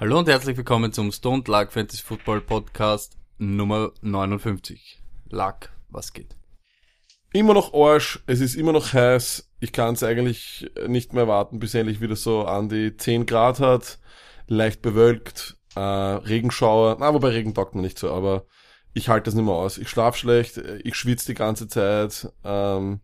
Hallo und herzlich willkommen zum Stone Luck Fantasy Football Podcast Nummer 59. Luck, was geht? Immer noch Arsch, es ist immer noch heiß. Ich kann es eigentlich nicht mehr warten, bis endlich wieder so an die 10 Grad hat. Leicht bewölkt, äh, Regenschauer. Na, wobei Regen taugt mir nicht so, aber ich halte das nicht mehr aus. Ich schlaf schlecht, ich schwitze die ganze Zeit. Ähm,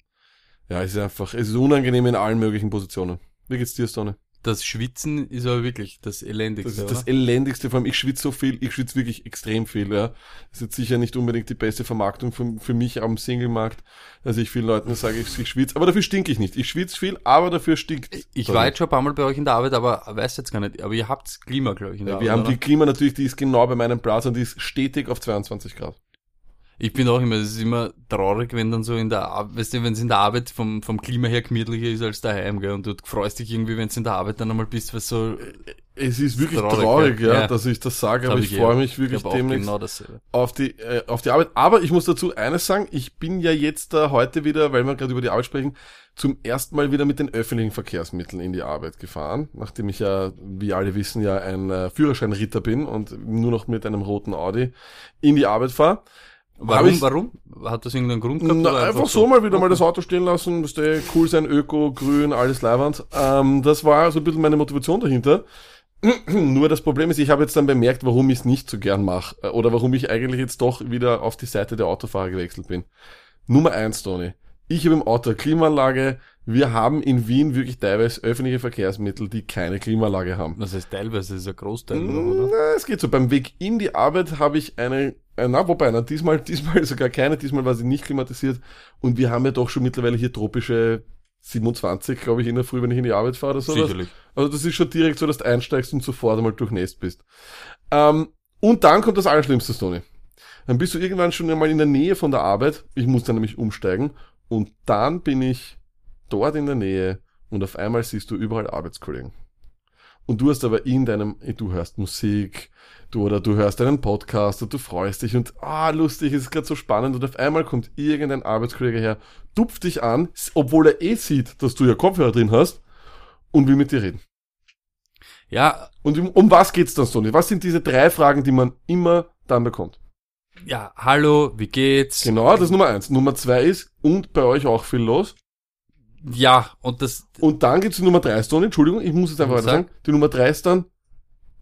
ja, es ist einfach, es ist unangenehm in allen möglichen Positionen. Wie geht's dir, Stone? Das Schwitzen ist aber wirklich das Elendigste, Das ist oder? das elendigste, vor allem ich schwitze so viel, ich schwitze wirklich extrem viel, ja. Das ist jetzt sicher nicht unbedingt die beste Vermarktung für, für mich am Single-Markt, dass ich vielen Leuten sage, ich, ich schwitze, aber dafür stinke ich nicht. Ich schwitze viel, aber dafür stinkt. ich war jetzt schon ein paar Mal bei euch in der Arbeit, aber weiß jetzt gar nicht. Aber ihr habt Klima, glaube ich, in der Ja, Arbeit. wir haben oder? die Klima natürlich, die ist genau bei meinem Platz und die ist stetig auf 22 Grad. Ich bin auch immer, es ist immer traurig, wenn dann so in der weißt du, wenn es in der Arbeit vom, vom Klima her gemütlicher ist als daheim, gell, und du freust dich irgendwie, wenn es in der Arbeit dann einmal bist, was so, Es ist wirklich Traurig, traurig, ja. ja, dass ich das sage, hab aber ich, eh freue auch. mich wirklich ich demnächst genau auf die äh, auf die Arbeit. Aber ich muss dazu eines sagen, ich bin ja jetzt da heute wieder, weil wir gerade über die Arbeit sprechen, zum ersten Mal wieder mit den öffentlichen Verkehrsmitteln in die Arbeit gefahren, nachdem ich ja, wie alle wissen, ja ein äh, Führerscheinritter bin und nur noch mit einem roten Audi in die Arbeit fahre. Warum, warum? Hat das irgendeinen Grund gehabt? Na, oder einfach, so mal wieder mal das Auto stehen lassen, müsste cool sein, Öko, grün, alles Leihwand. Ähm, das war so ein bisschen meine Motivation dahinter. Nur das Problem ist, ich habe jetzt dann bemerkt, warum ich es nicht so gern mache. äh, Oder warum ich eigentlich jetzt doch wieder auf die Seite der Autofahrer gewechselt bin. Nummer eins, Tony. Ich habe im Auto eine Klimaanlage. Wir haben in Wien wirklich teilweise öffentliche Verkehrsmittel, die keine Klimaanlage haben. Das heißt teilweise, das ist ein Großteil, Mm, oder? Na, es geht so. Beim Weg in die Arbeit habe ich eine, äh, na, wobei, na, diesmal, diesmal sogar keine, diesmal war sie nicht klimatisiert. Und wir haben ja doch schon mittlerweile hier tropische 27, glaube ich, in der Früh, wenn ich in die Arbeit fahre oder so. Sicherlich. Also das ist schon direkt so, dass du einsteigst und sofort einmal durchnässt bist. Ähm, und dann kommt das Allerschlimmste, Tony. Dann bist du irgendwann schon einmal in der Nähe von der Arbeit. Ich muss dann nämlich umsteigen. Und dann bin ich dort in der Nähe und auf einmal siehst du überall Arbeitskollegen. Und du hast aber in deinem, du hörst Musik, du oder du hörst einen Podcast und du freust dich und ah, lustig, es ist gerade so spannend und auf einmal kommt irgendein Arbeitskollege her, tupft dich an, obwohl er eh sieht, dass du ja Kopfhörer drin hast und will mit dir reden. Ja, Und um, um was geht's dann, Sony? Was sind diese drei Fragen, die man immer dann bekommt? ja, hallo, wie geht's? Genau, das ist Nummer eins. Nummer zwei ist, und bei euch auch viel los. Ja, und das, Und dann gibt's die Nummer drei, Sony, Entschuldigung, ich muss jetzt einfach Sag. weiter sagen. Die Nummer drei ist dann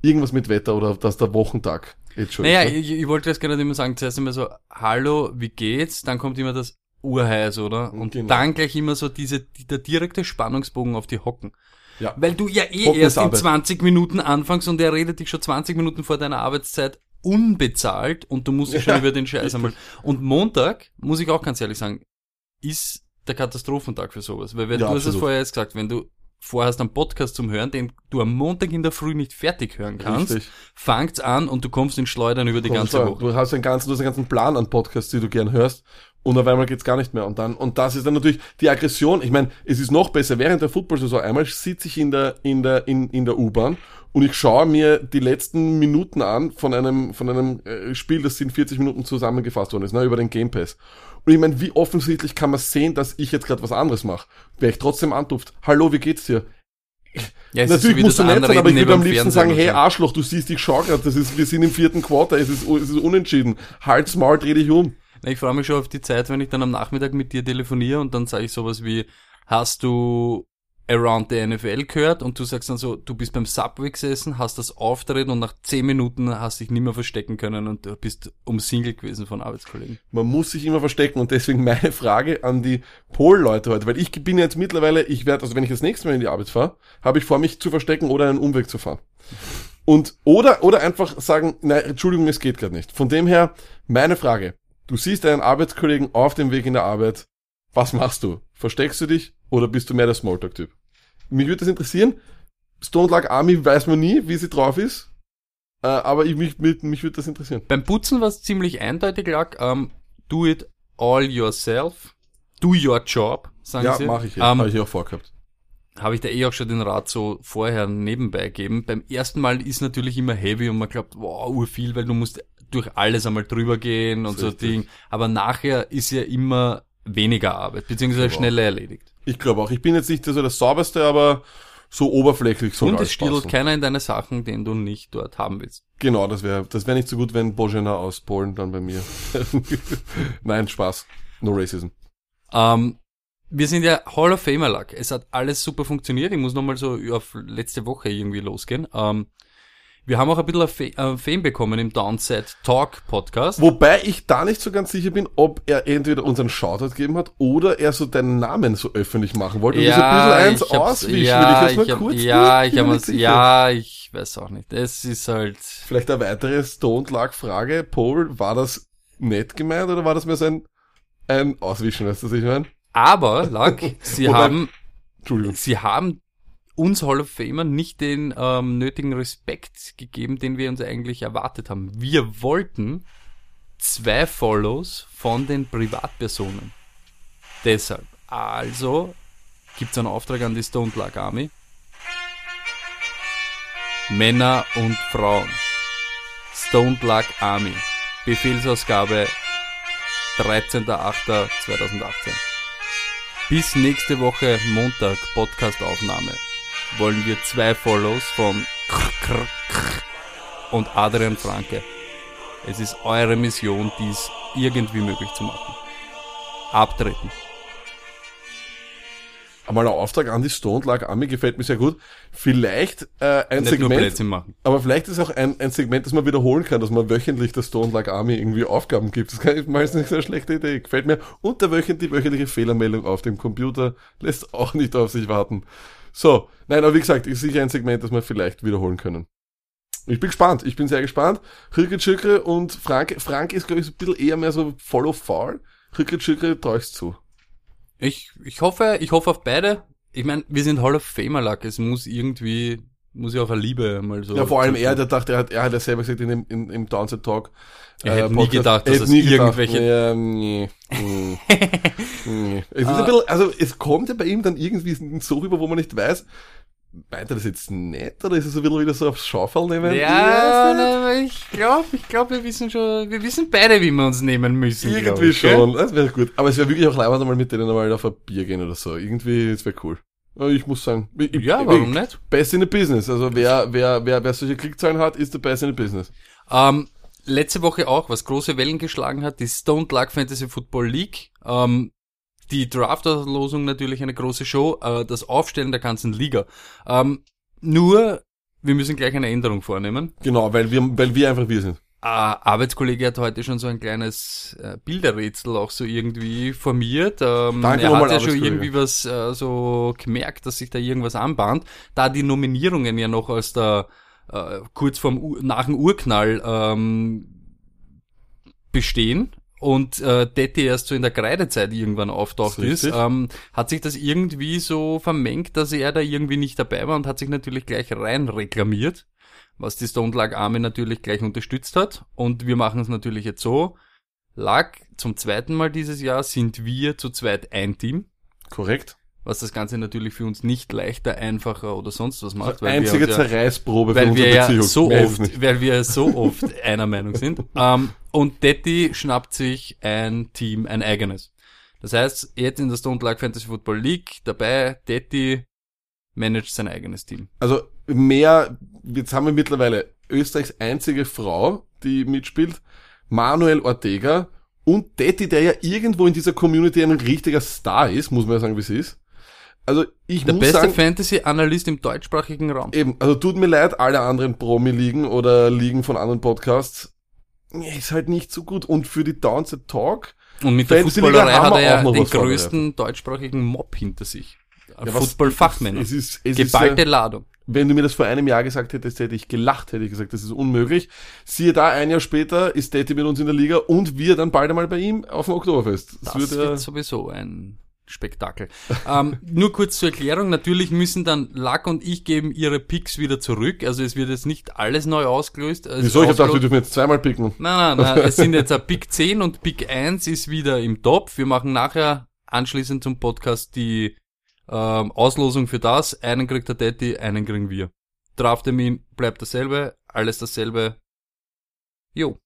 irgendwas mit Wetter oder dass der Wochentag jetzt schon naja, ist. ne? ich, ich wollte das gerade immer sagen, zuerst immer so, hallo, wie geht's? Dann kommt immer das Urheiß, oder? Und Genau. dann gleich immer so diese, die, der direkte Spannungsbogen auf die Hocken. Ja. Weil du ja eh Hocken erst ist in Arbeit. 20 Minuten anfängst und er redet dich schon 20 Minuten vor deiner Arbeitszeit unbezahlt und du musst dich schon Ja, über den Scheiß einmal. Und Montag, muss ich auch ganz ehrlich sagen, ist der Katastrophentag für sowas. Weil wenn Ja, du hast es absolut. vorher jetzt gesagt, wenn du vorhast einen Podcast zum Hören, den du am Montag in der Früh nicht fertig hören kannst, Richtig. fangt's an und du kommst in Schleudern über die Kommst ganze Woche. du hast einen ganzen, du hast einen ganzen Plan an Podcasts, die du gern hörst. Und auf einmal geht's gar nicht mehr. Und dann, und das ist dann natürlich die Aggression. Ich meine, es ist noch besser. Während der Football-Saison einmal sitze ich in der, in der, in, in der U-Bahn und ich schaue mir die letzten Minuten an von einem, von einem äh, Spiel, das in 40 Minuten zusammengefasst worden ist, ne, über den Game Pass. Und ich meine, wie offensichtlich kann man sehen, dass ich jetzt gerade was anderes mache? Wer ich trotzdem antupft. Hallo, wie geht's dir? Ja, Natürlich musst du nett sein, aber ich würde am liebsten sagen, hey. Arschloch, du siehst, ich schau grad, das ist, wir sind im vierten Quarter, es ist, es ist unentschieden. Halt's Maul, dreh dich um. Na, Ich freue mich schon auf die Zeit, wenn ich dann am Nachmittag mit dir telefoniere und dann sage ich sowas wie, hast du Around the NFL gehört? Und du sagst dann so, du bist beim Subway gesessen, hast das Auftreten und nach 10 Minuten hast dich nicht mehr verstecken können und du bist umsingelt gewesen von Arbeitskollegen. Man muss sich immer verstecken und deswegen meine Frage an die Pol-Leute heute, weil ich bin jetzt mittlerweile, ich werde, also wenn ich das nächste Mal in die Arbeit fahre, habe ich vor, mich zu verstecken oder einen Umweg zu fahren. Und, oder, oder einfach sagen, nein, Entschuldigung, es geht gerade nicht. Von dem her, meine Frage, du siehst einen Arbeitskollegen auf dem Weg in der Arbeit, was machst du? Versteckst du dich oder bist du mehr der Smalltalk-Typ? Mich würde das interessieren. Stone Luck Army weiß man nie, wie sie drauf ist. Äh, aber ich, mich, mich, mich würde das interessieren. Beim Putzen war es ziemlich eindeutig lag, ähm, do it all yourself, do your job, sagen Ja, sie. mache ich ja. Ähm, Habe ich auch vorgehabt. habe ich da eh auch schon den Rat so vorher nebenbei gegeben. Beim ersten Mal ist natürlich immer heavy und man glaubt, wow, urviel, weil du musst durch alles einmal drüber gehen und so richtig. Ding. Aber nachher ist ja immer weniger Arbeit, beziehungsweise Genau. schneller erledigt. Ich glaube auch. Ich bin jetzt nicht so das sauberste, aber so oberflächlich soll Und es stiehlt keiner in deine Sachen, den du nicht dort haben willst. Genau, das wäre das wäre nicht so gut, wenn Bojana aus Polen dann bei mir. Nein, Spaß. No Racism. Ähm, wir sind ja Hall of Famer Luck. Es hat alles super funktioniert. Ich muss nochmal so auf letzte Woche irgendwie losgehen. Ähm, wir haben auch ein bisschen äh, Fame bekommen im Downset Talk Podcast. Wobei ich da nicht so ganz sicher bin, ob er entweder unseren Shoutout gegeben hat oder er so deinen Namen so öffentlich machen wollte. und das ein bisschen eins auswischen, ja, ich hab, kurz ja, ich hab ja, ich weiß auch nicht. Es ist halt, Vielleicht eine weitere Stone Luck Frage. Paul, war das nett gemeint oder war das mehr so ein, ein Auswischen, weißt du, was ich meine? aber, Luck, sie haben, sie haben uns Hall of Famer nicht den ähm, nötigen Respekt gegeben, den wir uns eigentlich erwartet haben. Wir wollten zwei Follows von den Privatpersonen. Deshalb. Also gibt's einen Auftrag an die Stone Luck Army. Männer und Frauen. Stone Luck Army. Befehlsausgabe 13.08.2018. Bis nächste Woche Montag Podcastaufnahme wollen wir zwei Follows von Krr, Krr, Krr und Adrian Franke. Es ist eure Mission, dies irgendwie möglich zu machen. Abtreten. Einmal ein Auftrag an die Stone Luck Army gefällt mir sehr gut. Vielleicht äh, ein Nicht Segment, aber vielleicht ist auch ein, ein Segment, das man wiederholen kann, dass man wöchentlich der Stone Luck Army irgendwie Aufgaben gibt. Das kann ich ist nicht so eine schlechte Idee. Gefällt mir. Und der wöchent, die wöchentliche Fehlermeldung auf dem Computer lässt auch nicht auf sich warten. So, nein, aber wie gesagt, ist sicher ein Segment, das wir vielleicht wiederholen können. Ich bin gespannt, ich bin sehr gespannt. Rikrit Schükre und Frank, Frank ist, glaube ich, so ein bisschen eher mehr so follow foul. Rikrit Schükre traue ich's zu. Ich, ich hoffe, ich hoffe auf beide. Ich meine, wir sind Hall of Famer Luck. Es muss irgendwie, muss ja auch eine Liebe mal so. Ja, vor allem er, der dachte, er hat, er hat ja selber gesagt in dem, in, im Downset Talk. äh, Er hätte nie gedacht, dass es nie gedacht, irgendwelche- Ja, nee, nee, nee. Es ist ein bisschen, also es kommt ja bei ihm dann irgendwie so rüber, wo man nicht weiß, meint er das jetzt nett oder ist es ein bisschen wieder so aufs Schaufel nehmen? Ja, Ich ne, ich glaube, ich glaube, wir wissen schon, wir wissen beide, wie wir uns nehmen müssen. Irgendwie ich, gell? schon, das wäre gut. Aber es wäre wirklich auch leibend, mal mit denen einmal auf ein Bier gehen oder so. Irgendwie, das wäre cool. Aber Ich muss sagen, ich, Ja, ich- warum nicht? Best in the business. Also wer, wer, wer, wer solche Klickzahlen hat, ist der best in the business. Ähm, letzte Woche auch, was große Wellen geschlagen hat, die Stone Luck Fantasy Football League. Ähm, die Draft-Auslosung natürlich eine große Show, äh, das Aufstellen der ganzen Liga. Ähm, nur, wir müssen gleich eine Änderung vornehmen. Genau, weil wir, weil wir einfach wir sind. Arbeitskollege hat heute schon so ein kleines äh, Bilderrätsel auch so irgendwie formiert. Ähm, Danke er hat ja schon irgendwie was äh, so gemerkt, dass sich da irgendwas anbahnt. Da die Nominierungen ja noch als der äh, kurz vorm nach dem Urknall ähm, bestehen und äh, Detti erst so in der Kreidezeit irgendwann auftaucht ist ist, ähm, hat sich das irgendwie so vermengt, dass er da irgendwie nicht dabei war und hat sich natürlich gleich rein reklamiert, was die Stone Luck Army natürlich gleich unterstützt hat. Und wir machen es natürlich jetzt so. Luck, zum zweiten Mal dieses Jahr sind wir zu zweit ein Team, Korrekt. was das Ganze natürlich für uns nicht leichter, einfacher oder sonst was macht. weil wir Einzige ja- Zerreißprobe für weil unsere wir ja Beziehung. so ist es oft, nicht. weil wir so oft einer Meinung sind. Ähm, und Detti schnappt sich ein Team, ein eigenes. Das heißt, jetzt in der Stone Luck Fantasy Football League dabei, Detti managt sein eigenes Team. Also mehr, jetzt haben wir mittlerweile Österreichs einzige Frau, die mitspielt, Manuel Ortega und Detti, der ja irgendwo in dieser Community ein richtiger Star ist, muss man ja sagen, wie es ist. Also ich Der muss beste Fantasy-Analyst im deutschsprachigen Raum. eben, also tut mir leid, alle anderen Promi-Ligen oder Ligen von anderen Podcasts, ist halt nicht so gut. Und für die Downset Talk, Und mit der Fantasy Fußballerei hat er ja auch noch den größten deutschsprachigen Mob hinter sich. Ja, Fußballfachmänner. es ist, es Geballte ist, Ladung. Wenn du mir das vor einem Jahr gesagt hättest, hätte ich gelacht, hätte ich gesagt, das ist unmöglich. Siehe da, ein Jahr später ist Detti mit uns in der Liga und wir dann bald einmal bei ihm auf dem Oktoberfest. Das wird wird ja, sowieso ein Spektakel. ähm, nur kurz zur Erklärung. Natürlich müssen dann Luck und ich geben ihre Picks wieder zurück. Also es wird jetzt nicht alles neu ausgelöst. Es wieso? Ich hab gedacht, wir dürfen jetzt zweimal picken. Nein, nein, nein. Es sind jetzt ein Pick 10 und Pick 1 ist wieder im Top. Wir machen nachher anschließend zum Podcast die ähm, Auslosung für das. Einen kriegt der Detti, einen kriegen wir. Drafttermin bleibt dasselbe, alles dasselbe. Jo.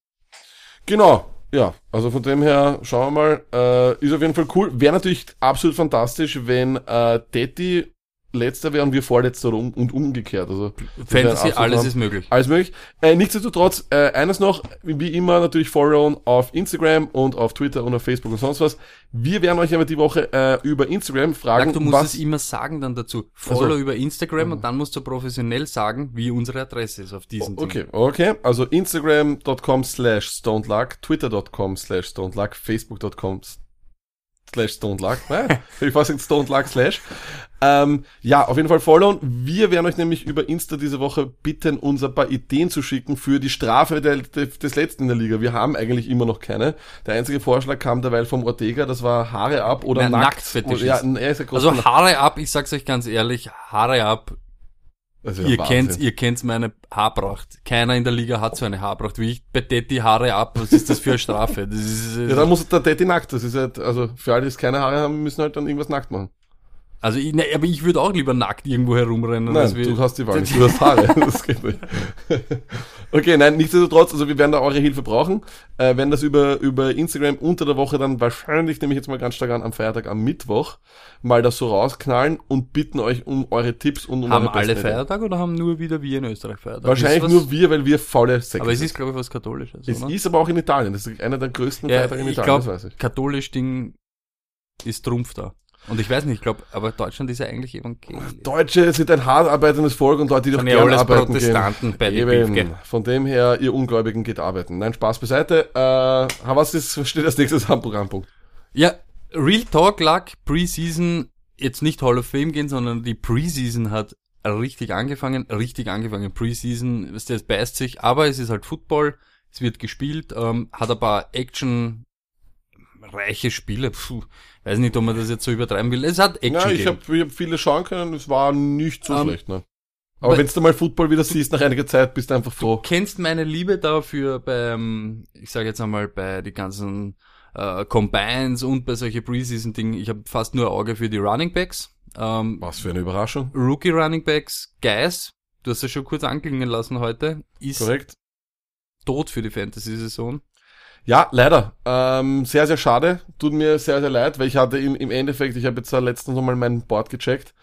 Genau. Ja, also von dem her, schauen wir mal, äh, ist auf jeden Fall cool. Wäre natürlich absolut fantastisch, wenn äh, Detti letzter wäre und wir vorletzter um, und umgekehrt. Also Fantasy, alles Traum. ist möglich. Alles möglich. Äh, nichtsdestotrotz, äh, eines noch, wie immer natürlich followen auf Instagram und auf Twitter und auf Facebook und sonst was. Wir werden euch aber die Woche äh, über Instagram fragen, Sag, du musst was... es immer sagen dann dazu. Follow Also- über Instagram und dann musst du professionell sagen, wie unsere Adresse ist auf diesen Ding. Okay, okay. Also instagram.com slash stonedluck, twitter.com slash stonedluck, facebook.com slash stonedluck, ne? ich fast gesagt stonedluck slash. Ähm, ja, auf jeden Fall followen. Wir werden euch nämlich über Insta diese Woche bitten, uns ein paar Ideen zu schicken für die Strafe der, der, des Letzten in der Liga. Wir haben eigentlich immer noch keine. Der einzige Vorschlag kam derweil vom Ortega, das war Haare ab oder Nein, nackt. Ja, ist ein großer Also Haare ab, ich sag's euch ganz ehrlich, Haare ab, ja ihr Wahnsinn. kennt, ihr kennt meine Haarpracht. Keiner in der Liga hat so eine Haarpracht wie ich. Bei Detti Haare ab, was ist das für eine Strafe? Das ist, Ja, dann muss der Daddy nackt. Das ist halt, also für alle, die keine Haare haben, müssen halt dann irgendwas nackt machen. Also ich, ne, aber ich würde auch lieber nackt irgendwo herumrennen. Nein, du hast die Wahl nicht, du hast Haare, das geht nicht. okay, nein, nichtsdestotrotz, also wir werden da eure Hilfe brauchen, äh, werden das über, über Instagram unter der Woche dann wahrscheinlich, nehme ich jetzt mal ganz stark an, am Feiertag, am Mittwoch, mal das so rausknallen und bitten euch um eure Tipps und um haben eure alle. Feiertag oder haben nur wieder wir in Österreich Feiertag? Wahrscheinlich was- nur wir, weil wir faule Säcke Aber es ist, glaube ich, was Katholisches, Es oder? ist aber auch in Italien, das ist einer der größten Ja, Feiertage in Italien, das glaube, weiß ich. katholisch Ding ist Trumpf da. Und ich weiß nicht, ich glaube, aber Deutschland ist ja eigentlich evangelisch. Deutsche sind ein hart arbeitendes Volk und Leute, die doch Sind ja gerne alles arbeiten Protestanten gehen. bei den Eben. Beefke. Von dem her, ihr Ungläubigen geht arbeiten. Nein, Spaß beiseite. Äh, was ist, steht als nächstes am Programmpunkt? Ja, Real Talk lag Preseason jetzt nicht Hall of Fame gehen, sondern die Preseason hat richtig angefangen, richtig angefangen. Preseason, weißt du, es beißt sich, aber es ist halt Football, es wird gespielt, ähm, hat ein paar Action reiche Spiele. Puh, weiß nicht, ob man das jetzt so übertreiben will. Es hat Action. Ja, ich habe ich hab viele schauen können, es war nicht so Ähm, schlecht, ne? Aber wenn du mal Football wieder siehst nach einiger Zeit, bist du einfach froh. kennst meine Liebe dafür beim, ich sage jetzt einmal bei die ganzen äh, Combines und bei solche Preseason-Dingen. Ich habe fast nur Auge für die Running Backs. Ähm, Was für eine Überraschung. Rookie Running Backs, Guys, du hast es schon kurz anklingen lassen heute, ist Korrekt. tot für die Fantasy-Saison. Ja, leider. Ähm, sehr, sehr schade. Tut mir sehr, sehr leid, weil ich hatte im, im Endeffekt, ich habe jetzt da letztens nochmal mein Board gecheckt.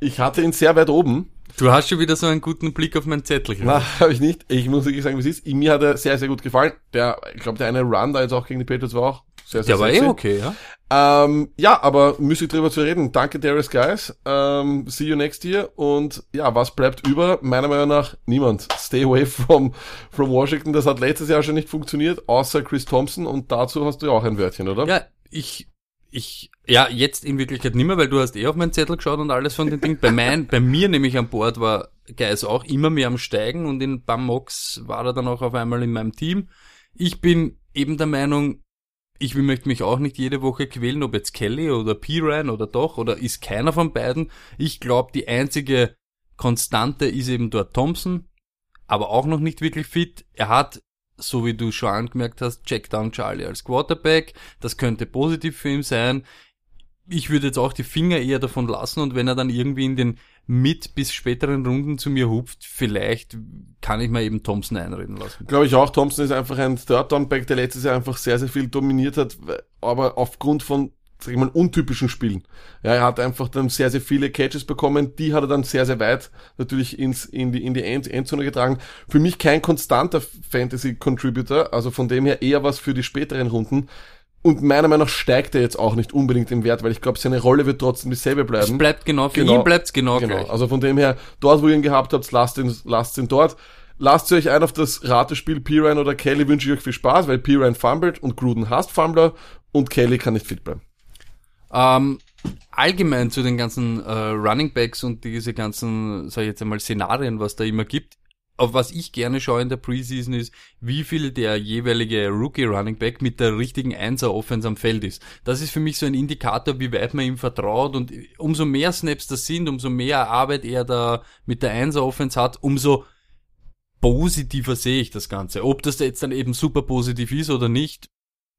Ich hatte ihn sehr weit oben. Du hast schon wieder so einen guten Blick auf mein Zettel. Na, habe ich nicht. Ich muss wirklich sagen, wie es ist. Mir hat er sehr, sehr gut gefallen. Der, ich glaube, der eine Run da jetzt auch gegen die Patriots war auch sehr, sehr Der war eh okay, ja. Ähm, ja, aber müßig drüber zu reden. Danke, Darius Guys. Ähm, see you next year. Und ja, was bleibt über? Meiner Meinung nach niemand. Stay away from, from Washington. Das hat letztes Jahr schon nicht funktioniert, außer Chris Thompson. Und dazu hast du ja auch ein Wörtchen, oder? Ja, ich, ich, ja, jetzt in Wirklichkeit nicht mehr, weil du hast eh auf meinen Zettel geschaut und alles von den Dingen. Bei mein, bei mir nämlich an Bord war Geis auch immer mehr am Steigen und in Bamox war er dann auch auf einmal in meinem Team. Ich bin eben der Meinung, ich möchte mich auch nicht jede Woche quälen, ob jetzt Kelly oder Piran oder doch, oder ist keiner von beiden. Ich glaube, die einzige Konstante ist eben dort Thompson, aber auch noch nicht wirklich fit. Er hat, so wie du schon angemerkt hast, Checkdown Charlie als Quarterback. Das könnte positiv für ihn sein. Ich würde jetzt auch die Finger eher davon lassen und wenn er dann irgendwie in den mit bis späteren Runden zu mir hupft, vielleicht kann ich mir eben Thompson einreden lassen. Glaube ich auch. Thompson ist einfach ein Third-Down-Back, der letztes Jahr einfach sehr, sehr viel dominiert hat, aber aufgrund von, sag ich mal, untypischen Spielen. Ja, er hat einfach dann sehr, sehr viele Catches bekommen, die hat er dann sehr, sehr weit natürlich ins, in die, in die End Endzone getragen. Für mich kein konstanter Fantasy-Contributor, also von dem her eher was für die späteren Runden. Und meiner Meinung nach steigt er jetzt auch nicht unbedingt im Wert, weil ich glaube, seine Rolle wird trotzdem dieselbe Es bleiben. bleibt genau, für Genau. ihn bleibt's genau, Genau, gleich. also von dem her, dort wo ihr ihn gehabt habt, lasst ihn, lasst ihn dort. Lasst euch ein auf das Ratespiel Piran oder Kelly, wünsche ich euch viel Spaß, weil Piran fummelt und Gruden hasst Fumbler und Kelly kann nicht fit bleiben. Ähm, allgemein zu den ganzen äh, Running Backs und diese ganzen, sag ich jetzt einmal, Szenarien, was da immer gibt. Auf was ich gerne schaue in der Preseason ist, wie viel der jeweilige Rookie Running Back mit der richtigen Einser Offense am Feld ist. Das ist für mich so ein Indikator, wie weit man ihm vertraut und umso mehr Snaps das sind, umso mehr Arbeit er da mit der Einser Offense hat, umso positiver sehe ich das Ganze. Ob das jetzt dann eben super positiv ist oder nicht,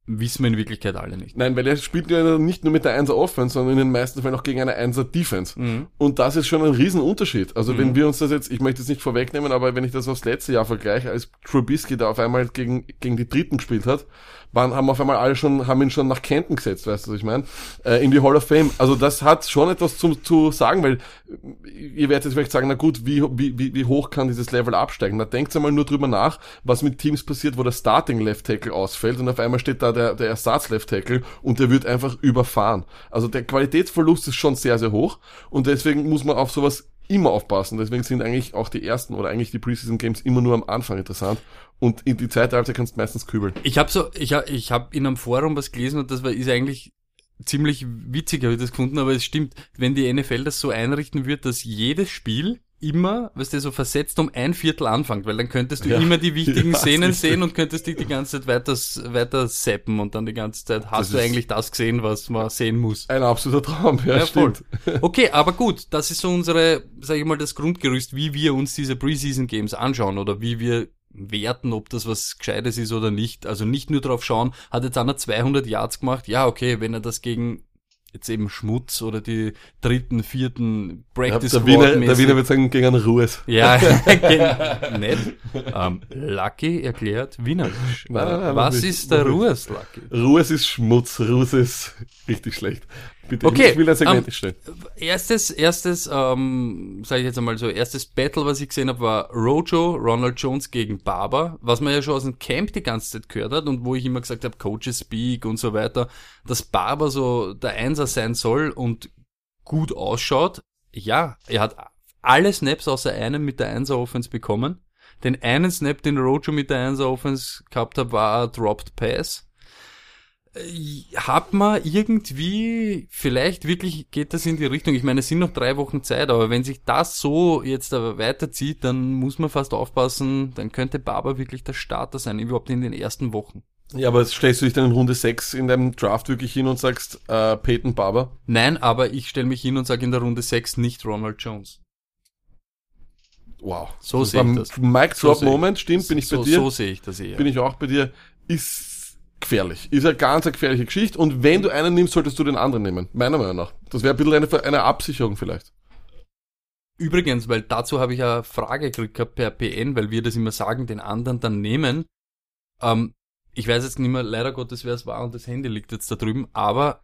wissen wir in Wirklichkeit alle nicht. Nein, weil er spielt ja nicht nur mit der 1er Offense, sondern in den meisten Fällen auch gegen eine 1er Defense. Mhm. Und das ist schon ein Riesenunterschied. Also Mhm. wenn wir uns das jetzt, ich möchte es nicht vorwegnehmen, aber wenn ich das aufs letzte Jahr vergleiche, als Trubisky da auf einmal gegen, gegen die Dritten gespielt hat, waren, haben auf einmal alle schon, haben ihn schon nach Kenton gesetzt, weißt du, was ich meine? Äh, in die Hall of Fame. Also das hat schon etwas zu, zu sagen, weil äh, ihr werdet jetzt vielleicht sagen, na gut, wie, wie, wie wie hoch kann dieses Level absteigen? Na denkt einmal nur drüber nach, was mit Teams passiert, wo der Starting Left Tackle ausfällt und auf einmal steht da der, der Ersatz Left Tackle und der wird einfach überfahren. Also der Qualitätsverlust ist schon sehr, sehr hoch und deswegen muss man auf sowas immer aufpassen. Deswegen sind eigentlich auch die ersten oder eigentlich die Preseason Games immer nur am Anfang interessant. Und in die zweite Halbzeit kannst du meistens kübeln. Ich habe so, ich habe ich hab in einem Forum was gelesen und das war, ist eigentlich ziemlich witzig, habe ich das gefunden, aber es stimmt, wenn die NFL das so einrichten wird, dass jedes Spiel immer, weißt du, so versetzt um ein Viertel anfängt, weil dann könntest du Ja. immer die wichtigen Ja, Szenen sehen und könntest dich die ganze Zeit weiter, weiter zappen und dann die ganze Zeit hast Das du eigentlich das gesehen, was man sehen muss. Ein absoluter Traum, ja, Ja, voll. stimmt. Okay, aber gut, das ist so unsere, sag ich mal, das Grundgerüst, wie wir uns diese Preseason Games anschauen oder wie wir werten, ob das was Gescheites ist oder nicht. Also nicht nur drauf schauen, hat jetzt einer 200 Yards gemacht, ja okay, wenn er das gegen jetzt eben Schmutz oder die dritten, vierten Ja, Practice der, Wiener, der Wiener wird sagen, gegen einen Ruhes. ja, nett. Ähm, Lucky erklärt Wienerisch. Nein, nein, nein, Was ist der. Ruhes, Lucky? Ruhes ist Schmutz, Ruhes ist richtig schlecht. Bitte, Okay, ich will ein Segment ähm, nicht stellen. Erstes, erstes, ähm, sage ich jetzt einmal so, erstes Battle, was ich gesehen habe, war Rojo, Ronald Jones gegen Barber, was man ja schon aus dem Camp die ganze Zeit gehört hat und wo ich immer gesagt habe, Coaches speak und so weiter, dass Barber so der Einser sein soll und gut ausschaut. Ja, er hat alle Snaps außer einem mit der Einser Offense bekommen. Den einen Snap, den Rojo mit der Einser Offense gehabt hat, war Dropped Pass hat man irgendwie, vielleicht wirklich geht das in die Richtung, ich meine, es sind noch drei Wochen Zeit, aber wenn sich das so jetzt aber weiterzieht, dann muss man fast aufpassen, dann könnte Barber wirklich der Starter sein, überhaupt in den ersten Wochen. Ja, aber stellst du dich dann in Runde 6 in deinem Draft wirklich hin und sagst, äh, Peyton Barber? Nein, aber ich stelle mich hin und sage in der Runde 6 nicht Ronald Jones. Wow. So sehe ich das. So Drop ich- Moment, stimmt, bin ich so, bei dir. So sehe ich das eher. bin ich auch bei dir, ist gefährlich. Ist eine ganz eine gefährliche Geschichte. Und wenn du einen nimmst, solltest du den anderen nehmen. Meiner Meinung nach. Das wäre ein bisschen eine, eine Absicherung vielleicht. Übrigens, weil dazu habe ich eine Frage gekriegt per PN, weil wir das immer sagen, den anderen dann nehmen. Ähm, ich weiß jetzt nicht mehr, leider Gottes, wer es war und das Handy liegt jetzt da drüben, aber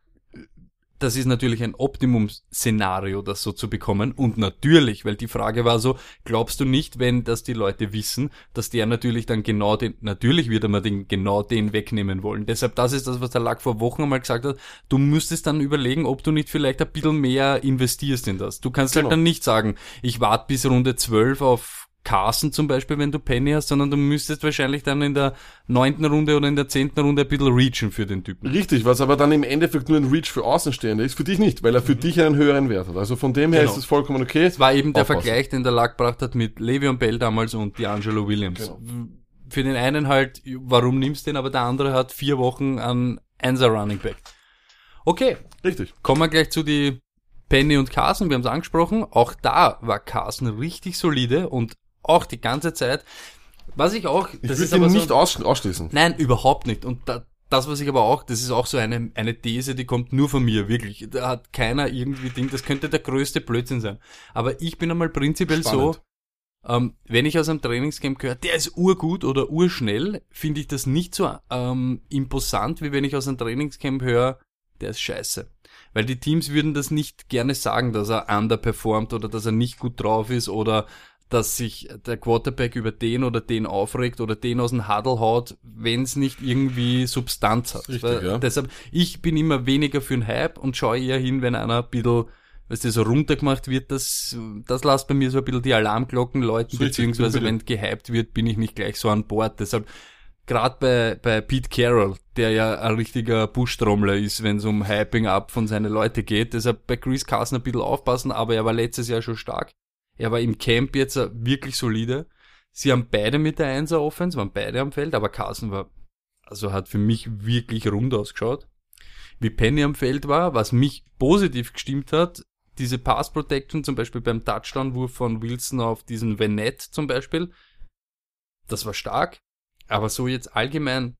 das ist natürlich ein Optimum-Szenario, das so zu bekommen. Und natürlich, weil die Frage war so, glaubst du nicht, wenn das die Leute wissen, dass der natürlich dann genau den, natürlich wird er mal den, genau den wegnehmen wollen. Deshalb, das ist das, was der Lack vor Wochen einmal gesagt hat. Du müsstest dann überlegen, ob du nicht vielleicht ein bisschen mehr investierst in das. Du kannst Genau. halt dann nicht sagen, ich warte bis Runde 12 auf Carson zum Beispiel, wenn du Penny hast, sondern du müsstest wahrscheinlich dann in der neunten Runde oder in der zehnten Runde ein bisschen reachen für den Typen. Richtig, was aber dann im Endeffekt nur ein Reach für Außenstehende ist, für dich nicht, weil er für dich einen höheren Wert hat. Also von dem her Mhm. Genau. ist es vollkommen okay. Es war eben der Aufpassen. Vergleich, den der Lack gebracht hat mit Le'Veon Bell damals und D'Angelo Williams. Genau. Für den einen halt, warum nimmst du den, aber der andere hat vier Wochen an Einser Running Back. Okay, Richtig. kommen wir gleich zu die Penny und Carson, wir haben es angesprochen. Auch da war Carson richtig solide und auch die ganze Zeit. Was ich auch, Ich das würde ist aber nicht so, aus, ausschließen. Nein, überhaupt nicht. Und da, das, was ich aber auch, das ist auch so eine, eine These, die kommt nur von mir, wirklich. Da hat keiner irgendwie Ding, das könnte der größte Blödsinn sein. Aber ich bin einmal prinzipiell Spannend. so, ähm, wenn ich aus einem Trainingscamp höre, der ist urgut oder urschnell, finde ich das nicht so ähm, imposant, wie wenn ich aus einem Trainingscamp höre, der ist scheiße. Weil die Teams würden das nicht gerne sagen, dass er underperformt oder dass er nicht gut drauf ist oder dass sich der Quarterback über den oder den aufregt oder den aus dem Huddle haut, wenn es nicht irgendwie Substanz hat. Richtig, Weil, ja. Deshalb, ich bin immer weniger für einen Hype und schaue eher hin, wenn einer ein bisschen, weißt du, so runtergemacht wird, das, das lasst bei mir so ein bisschen die Alarmglocken läuten, richtig, beziehungsweise wenn gehypt wird, bin ich nicht gleich so an Bord. Deshalb, gerade bei, bei Pete Carroll, der ja ein richtiger Buschtrommler ist, wenn es um Hyping up von seinen Leute geht. Deshalb bei Chris Carson ein bisschen aufpassen, aber er war letztes Jahr schon stark. Er war im Camp jetzt äh, wirklich solide. Sie haben beide mit der 1er Offense, waren beide am Feld, aber Carson war, also hat für mich wirklich rund ausgeschaut. Wie Penny am Feld war, was mich positiv gestimmt hat, diese Pass Protection, zum Beispiel beim Touchdown-Wurf von Wilson auf diesen Venet zum Beispiel, das war stark. Aber so jetzt allgemein,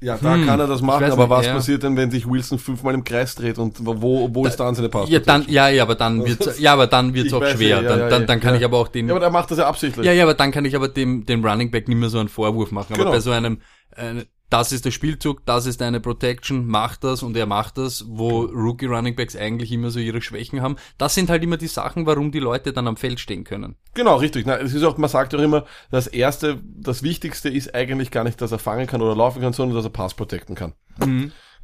Ja, da Hm, kann er das machen, aber nicht, was ja. passiert denn, wenn sich Wilson fünfmal im Kreis dreht und wo, wo ist dann seine Pass? ja, dann, ja, ja, aber dann wird's, ja, aber dann wird's Ich auch schwer. ja, dann, ja, dann, dann kann ich aber auch den, Ja, aber der macht das ja absichtlich. Ja, ja, aber dann kann ich aber dem, dem Running Back nicht mehr so einen Vorwurf machen. Aber Genau. bei so einem, äh, das ist der Spielzug, das ist deine Protection, mach das und er macht das, wo Rookie Running Backs eigentlich immer so ihre Schwächen haben. Das sind halt immer die Sachen, warum die Leute dann am Feld stehen können. Genau, richtig. Na, es ist auch, man sagt auch immer, das erste, das Wichtigste ist eigentlich gar nicht, dass er fangen kann oder laufen kann, sondern dass er Pass protecten kann.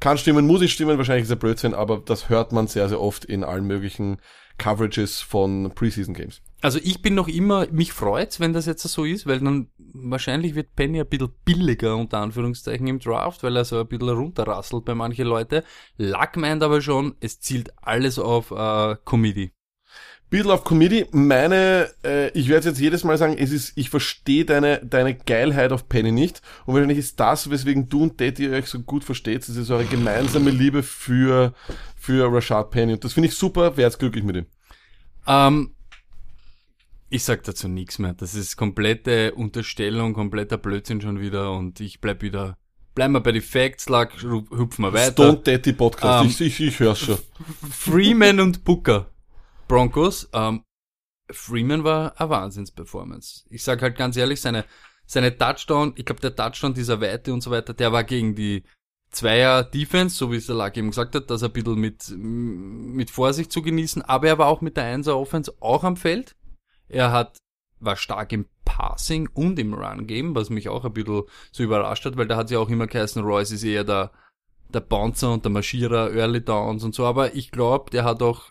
Kann stimmen, muss nicht stimmen, wahrscheinlich ist er Blödsinn, aber das hört man sehr, sehr oft in allen möglichen Coverages von Preseason Games. Also ich bin noch immer, mich freut's, wenn das jetzt so ist, weil dann wahrscheinlich wird Penny ein bisschen billiger unter Anführungszeichen im Draft, weil er so ein bisschen runterrasselt bei manche Leute. Luck meint aber schon, es zielt alles auf äh, Committee. Bisschen auf Committee, meine, äh, ich werde jetzt jedes Mal sagen, es ist, ich verstehe deine, deine Geilheit auf Penny nicht. Und wahrscheinlich ist das, weswegen du und Daddy euch so gut versteht, das ist eure gemeinsame Liebe für, für Rashad Penny. Und das finde ich super, wer jetzt glücklich mit ihm. Ähm, ich sag dazu nichts mehr. Das ist komplette Unterstellung, kompletter Blödsinn schon wieder und ich bleib wieder. Bleiben wir bei den Facts, ru- hüpfen wir weiter. Stone Daddy Podcast, Ähm, ich, ich, ich hör's schon. Freeman und Booker. Broncos. Ähm, Freeman war eine Wahnsinns-Performance. Ich sag halt ganz ehrlich, seine, seine Touchdown, ich glaube der Touchdown dieser Weite und so weiter, der war gegen die Zweier Defense, so wie es der Lack eben gesagt hat, dass er ein bisschen mit, mit Vorsicht zu genießen, aber er war auch mit der Einser Offense auch am Feld. Er hat, war stark im Passing und im Run-Game, was mich auch ein bisschen so überrascht hat, weil da hat ja auch immer geheißen, Royce ist eher der, der Bouncer und der Marschierer, Early Downs und so, aber ich glaube, der hat auch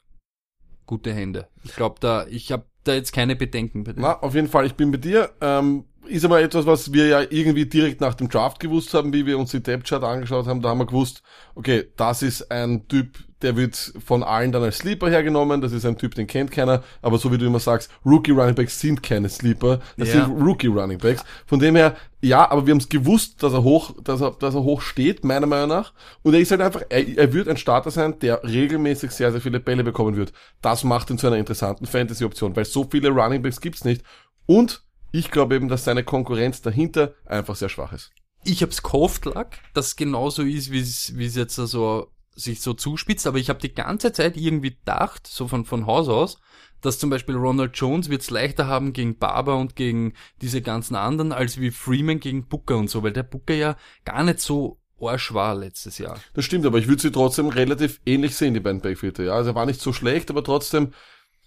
gute Hände. Ich glaube, da, ich habe da jetzt keine Bedenken bei dem. Na, auf jeden Fall, ich bin bei dir. Ähm, ist aber etwas, was wir ja irgendwie direkt nach dem Draft gewusst haben, wie wir uns die Depth-Chart angeschaut haben. Da haben wir gewusst, okay, das ist ein Typ, der wird von allen dann als Sleeper hergenommen. Das ist ein Typ, den kennt keiner. Aber so wie du immer sagst, Rookie Running Backs sind keine Sleeper. Das Ja. sind Rookie Running Backs. Von dem her, ja, aber wir haben es gewusst, dass er hoch, dass er, dass er hoch steht, meiner Meinung nach. Und er ist halt einfach, er, er wird ein Starter sein, der regelmäßig sehr, sehr viele Bälle bekommen wird. Das macht ihn zu einer interessanten Fantasy-Option, weil so viele Running Backs gibt's nicht. Und ich glaube eben, dass seine Konkurrenz dahinter einfach sehr schwach ist. ich hab's gehofft, Lack, dass es genauso ist, wie es jetzt so sich so zuspitzt, aber ich habe die ganze Zeit irgendwie gedacht, so von, von Haus aus, dass zum Beispiel Ronald Jones wird's leichter haben gegen Barber und gegen diese ganzen anderen, als wie Freeman gegen Booker und so, weil der Booker ja gar nicht so arsch war letztes Jahr. Das stimmt, aber ich würde sie trotzdem relativ ähnlich sehen, die beiden Backfielder. Ja, also er war nicht so schlecht, aber trotzdem,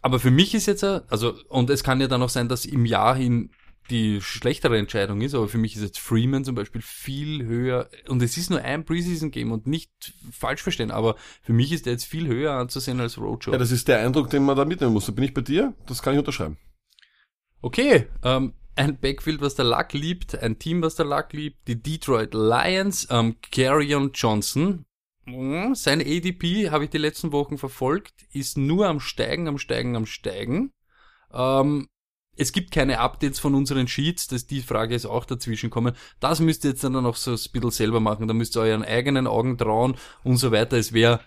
Aber für mich ist jetzt, ein- also, und es kann ja dann auch sein, dass im Jahr hin die schlechtere Entscheidung ist, aber für mich ist jetzt Freeman zum Beispiel viel höher, und es ist nur ein Preseason-Game und nicht falsch verstehen, aber für mich ist der jetzt viel höher anzusehen als Roadshow. ja, das ist der Eindruck, den man da mitnehmen muss. Da bin ich bei dir, das kann ich unterschreiben. Okay, ähm, ein Backfield, was der Luck liebt, ein Team, was der Luck liebt, die Detroit Lions, ähm, Carrion Johnson. Mm, Sein ADP habe ich die letzten Wochen verfolgt, ist nur am Steigen, am Steigen, am Steigen. Ähm, es gibt keine Updates von unseren Sheets, dass die Frage ist auch dazwischen kommen. Das müsst ihr jetzt dann noch so ein bisschen selber machen, da müsst ihr euren eigenen Augen trauen und so weiter. Es wäre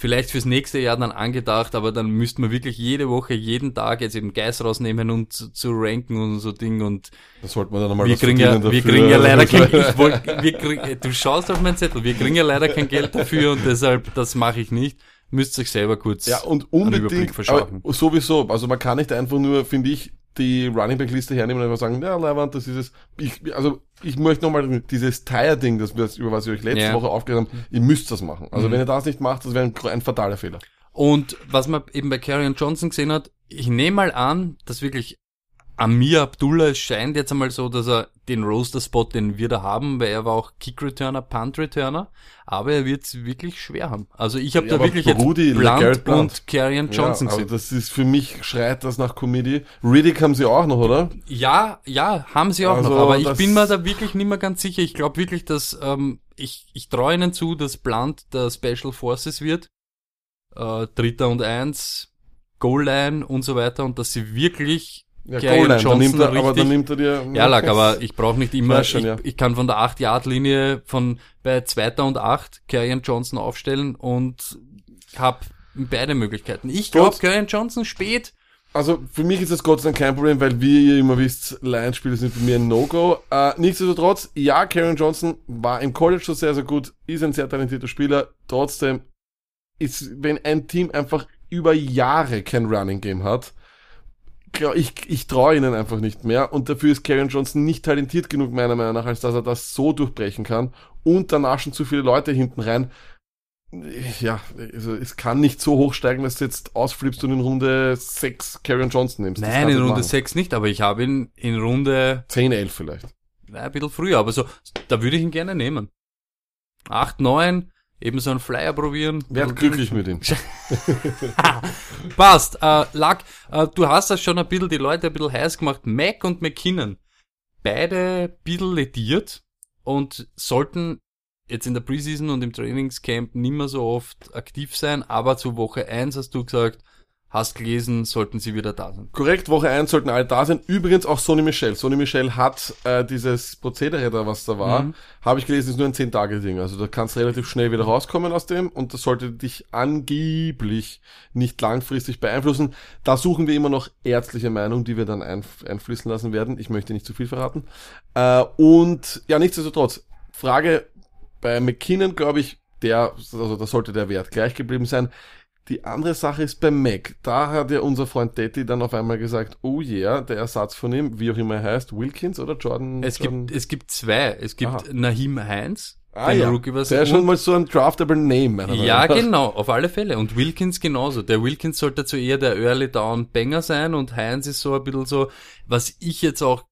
vielleicht fürs nächste Jahr dann angedacht, aber dann müsste man wirklich jede Woche, jeden Tag jetzt eben Geist rausnehmen und zu, zu ranken und so Ding und Das sollte man dann einmal wir kriegen ja, verdienen wir dafür. kriegen ja leider kein, ich wollt, wir krieg, du schaust auf meinen Zettel, wir kriegen ja leider kein Geld dafür und deshalb, das mache ich nicht. Müsst euch selber kurz Ja, und einen Überblick unbedingt, verschaffen. aber sowieso, also man kann nicht einfach nur, finde ich, die Running Back Liste hernehmen und einfach sagen, ja, Leihwand, das ist es. Ich, also, ich möchte nochmal dieses Tire-Ding, das wir, über was ich euch letzte Ja. Woche aufgehört haben, ihr müsst das machen. Also, Mhm. wenn ihr das nicht macht, das wäre ein, ein fataler Fehler. Und was man eben bei Carrion Johnson gesehen hat, ich nehme mal an, dass wirklich Amir Abdullah, es scheint jetzt einmal so, dass er den Roaster-Spot, den wir da haben, weil er war auch Kick-Returner, Punt-Returner, aber er wird es wirklich schwer haben. Also ich habe Ja, da aber wirklich Brudi, jetzt Blunt, Blunt. und Carrion Johnson ja, gesehen. das ist für mich, schreit das nach Comedy. Riddick haben sie auch noch, oder? Ja, ja, haben sie auch Also, noch, aber ich bin mir da wirklich nicht mehr ganz sicher. Ich glaube wirklich, dass ähm, ich, ich traue ihnen zu, dass Blunt der Special Forces wird. Äh, Dritter und Eins, Goal Line und so weiter und dass sie wirklich Ja, Carrion Goal-Line, dann nimmt er, aber richtig- dann nimmt er dir... ja, lag, aber ich brauche nicht immer, schon, ich, ja. ich kann von der 8-Yard-Linie von bei zweiter und acht Carrion Johnson aufstellen und habe beide Möglichkeiten. Ich glaube, Gut. Carrion Johnson spät, Also für mich ist das Gott sei Dank kein Problem, weil wie ihr immer wisst, Lions-Spiele sind für mich ein No-Go. Äh, nichtsdestotrotz, ja, Karen Johnson war im College schon sehr, sehr gut, ist ein sehr talentierter Spieler. Trotzdem ist, wenn ein Team einfach über Jahre kein Running Game hat, ich, ich traue ihnen einfach nicht mehr und dafür ist Karen Johnson nicht talentiert genug, meiner Meinung nach, als dass er das so durchbrechen kann und danach schon zu viele Leute hinten rein. Ja, also es kann nicht so hoch steigen, dass du jetzt ausflippst und in Runde 6 Karen Johnson nimmst. Nein, in Runde machen. 6 nicht, aber ich habe ihn in Runde 10, 11 vielleicht. ein bisschen früher, aber so, da würde ich ihn gerne nehmen. 8, 9, eben so einen Flyer probieren. Werd glücklich mit ihm. Passt. Äh, Lack, äh, du hast das schon ein bisschen die Leute ein bisschen heiß gemacht. Mac und McKinnon. Beide ein bisschen lediert und sollten jetzt in der Preseason und im Trainingscamp nicht mehr so oft aktiv sein, aber zu Woche 1 hast du gesagt, hast gelesen, sollten sie wieder da sein. Korrekt, Woche 1 sollten alle da sein. Übrigens auch Sony Michel. Sony Michel hat äh, dieses Prozedere da, was da war, Mhm. habe ich gelesen, ist nur ein 10-Tage-Ding. Also da kannst du relativ schnell wieder rauskommen aus dem und das sollte dich angeblich nicht langfristig beeinflussen. Da suchen wir immer noch ärztliche Meinung, die wir dann einf einfließen lassen werden. Ich möchte nicht zu viel verraten. Äh, und ja, nichtsdestotrotz, Frage bei McKinnon, glaube ich, der, also da sollte der Wert gleich geblieben sein. Die andere Sache ist bei Mac. Da hat ja unser Freund Detti dann auf einmal gesagt, oh yeah, der Ersatz von ihm, wie auch immer er heißt, Wilkins oder Jordan? Es Jordan? gibt, es gibt zwei. Es gibt Aha. Nahim Heinz, ah, ja. Rookie, was der ist schon mal so ein draftable Name. Meinung Ja, nach. genau, auf alle Fälle. Und Wilkins genauso. Der Wilkins sollte zu eher der Early Down Banger sein und Heinz ist so ein bisschen so, was ich jetzt auch,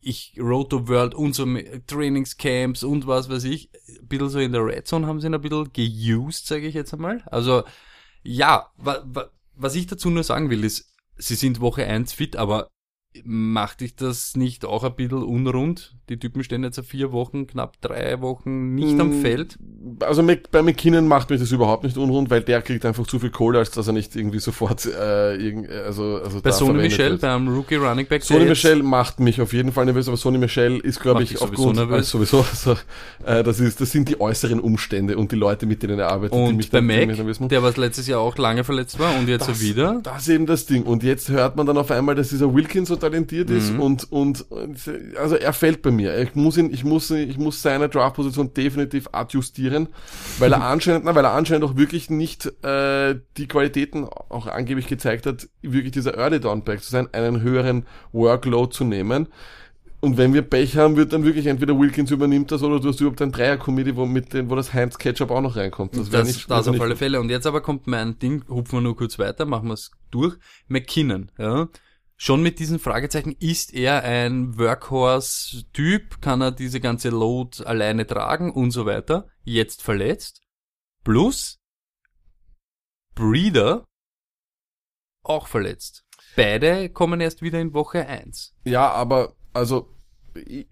ich Roto World und so Trainingscamps und was weiß ich, ein bisschen so in der Red Zone haben sie ihn ein bisschen geused, sage ich jetzt einmal. Also, ja, wa, wa, was ich dazu nur sagen will, ist, sie sind Woche 1 fit, aber macht dich das nicht auch ein bisschen unrund? Die Typen stehen jetzt vier Wochen, knapp drei Wochen nicht am Mm, Feld. Also bei McKinnon macht mich das überhaupt nicht unrund, weil der kriegt einfach zu viel Kohle, als dass er nicht irgendwie sofort äh, irgend, also, also Bei Sony Michel, wird. beim Rookie Running Back. Sony Michel macht mich auf jeden Fall nervös, aber Sony Michel ist, glaube ich, aufgrund nervös. äh, sowieso, also, äh, das ist, das sind die äußeren Umstände und die Leute, mit denen er arbeitet, die Und mich bei die mich Mac, nervös machen. der was letztes Jahr auch lange verletzt war und jetzt Das- wieder. Das ist eben das Ding. Und jetzt hört man dann auf einmal, dass dieser Wilkins talentiert ist Mhm. und, und, also er fällt bei mir. Ich muss ihn, ich muss, ich muss seine Draftposition definitiv adjustieren, weil er anscheinend, na, weil er anscheinend auch wirklich nicht, äh, die Qualitäten auch angeblich gezeigt hat, wirklich dieser Early Down Back zu sein, einen höheren Workload zu nehmen. Und wenn wir Pech haben, wird dann wirklich entweder Wilkins übernimmt das oder du hast überhaupt ein Dreier-Committee, wo mit den, wo das Heinz Ketchup auch noch reinkommt. Das, das, nicht- wär auf nicht alle. Fälle. Und jetzt aber kommt mein Ding, hupfen wir nur kurz weiter, machen wir es durch. McKinnon, ja. Schon mit diesen Fragezeichen, ist er ein Workhorse-Typ? Kann er diese ganze Load alleine tragen und so weiter? Jetzt verletzt. Plus Breeder auch verletzt. Beide kommen erst wieder in Woche 1. Ja, aber also ich,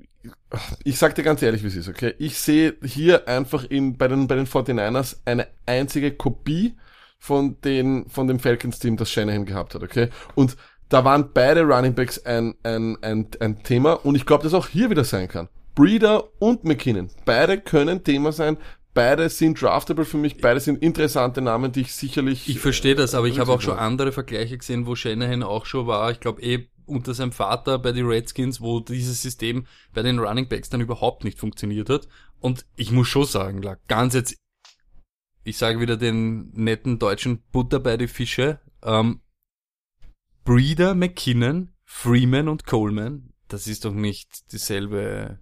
ich sag dir ganz ehrlich, wie es ist, okay? Ich sehe hier einfach in bei den bei den 49ers eine einzige Kopie von den von dem Falcons Team, das Shanahan gehabt hat, okay? Und da waren beide Running Backs ein ein ein, ein Thema und ich glaube, dass auch hier wieder sein kann. Breeder und McKinnon, beide können Thema sein. Beide sind draftable für mich, beide sind interessante Namen, die ich sicherlich Ich verstehe das, aber ich habe auch schon andere Vergleiche gesehen, wo Shanahan auch schon war. Ich glaube eh unter seinem Vater bei den Redskins, wo dieses System bei den Running Backs dann überhaupt nicht funktioniert hat. Und ich muss schon sagen, ganz jetzt, ich sage wieder den netten deutschen Butter bei die Fische, ähm, Breeder, McKinnon, Freeman und Coleman, das ist doch nicht dieselbe,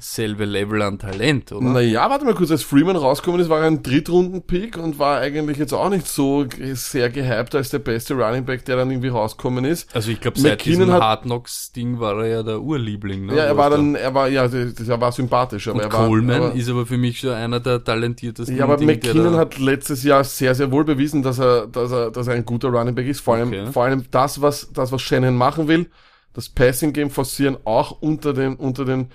selbe Level an Talent, oder? Naja, warte mal kurz, als Freeman rausgekommen ist, war er ein Drittrunden-Pick und war eigentlich jetzt auch nicht so sehr gehypt als der beste Running Back, der dann irgendwie rausgekommen ist. Also ich glaube, seit McKinnon diesem hat- Hard Knocks Ding war er ja der Urliebling. Ne? ja, er war dann, er war, ja, er war sympathisch, aber Und er war, Coleman aber, ist aber für mich so einer der talentiertesten. ja, aber Ding, McKinnon hat letztes Jahr sehr, sehr wohl bewiesen, dass er, dass er, dass er ein guter Running Back ist. Vor allem, Okay. vor allem das, was, das, was Shannon machen will, das Passing Game forcieren, auch unter den, unter den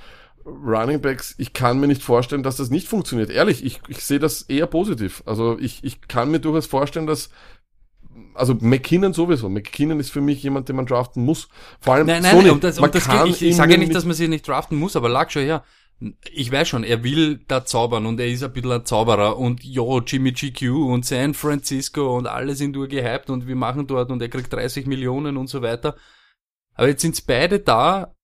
Running Backs. Ich kann mir nicht vorstellen, dass das nicht funktioniert. Ehrlich, ich, ich sehe das eher positiv. Also ich, ich kann mir durchaus vorstellen, dass also McKinnon sowieso. McKinnon ist für mich jemand, den man draften muss. Vor allem Nein, nein, Sony, nein, und das, man und das kann geht, ich, ich sage ja nicht, dass man sie nicht draften muss, aber lag schon her. Ich weiß schon, er will da zaubern und er ist ein bisschen ein Zauberer und jo, Jimmy GQ und San Francisco und alle sind urgehypt und wir machen dort und er kriegt 30 Millionen und so weiter. Aber jetzt sind's beide da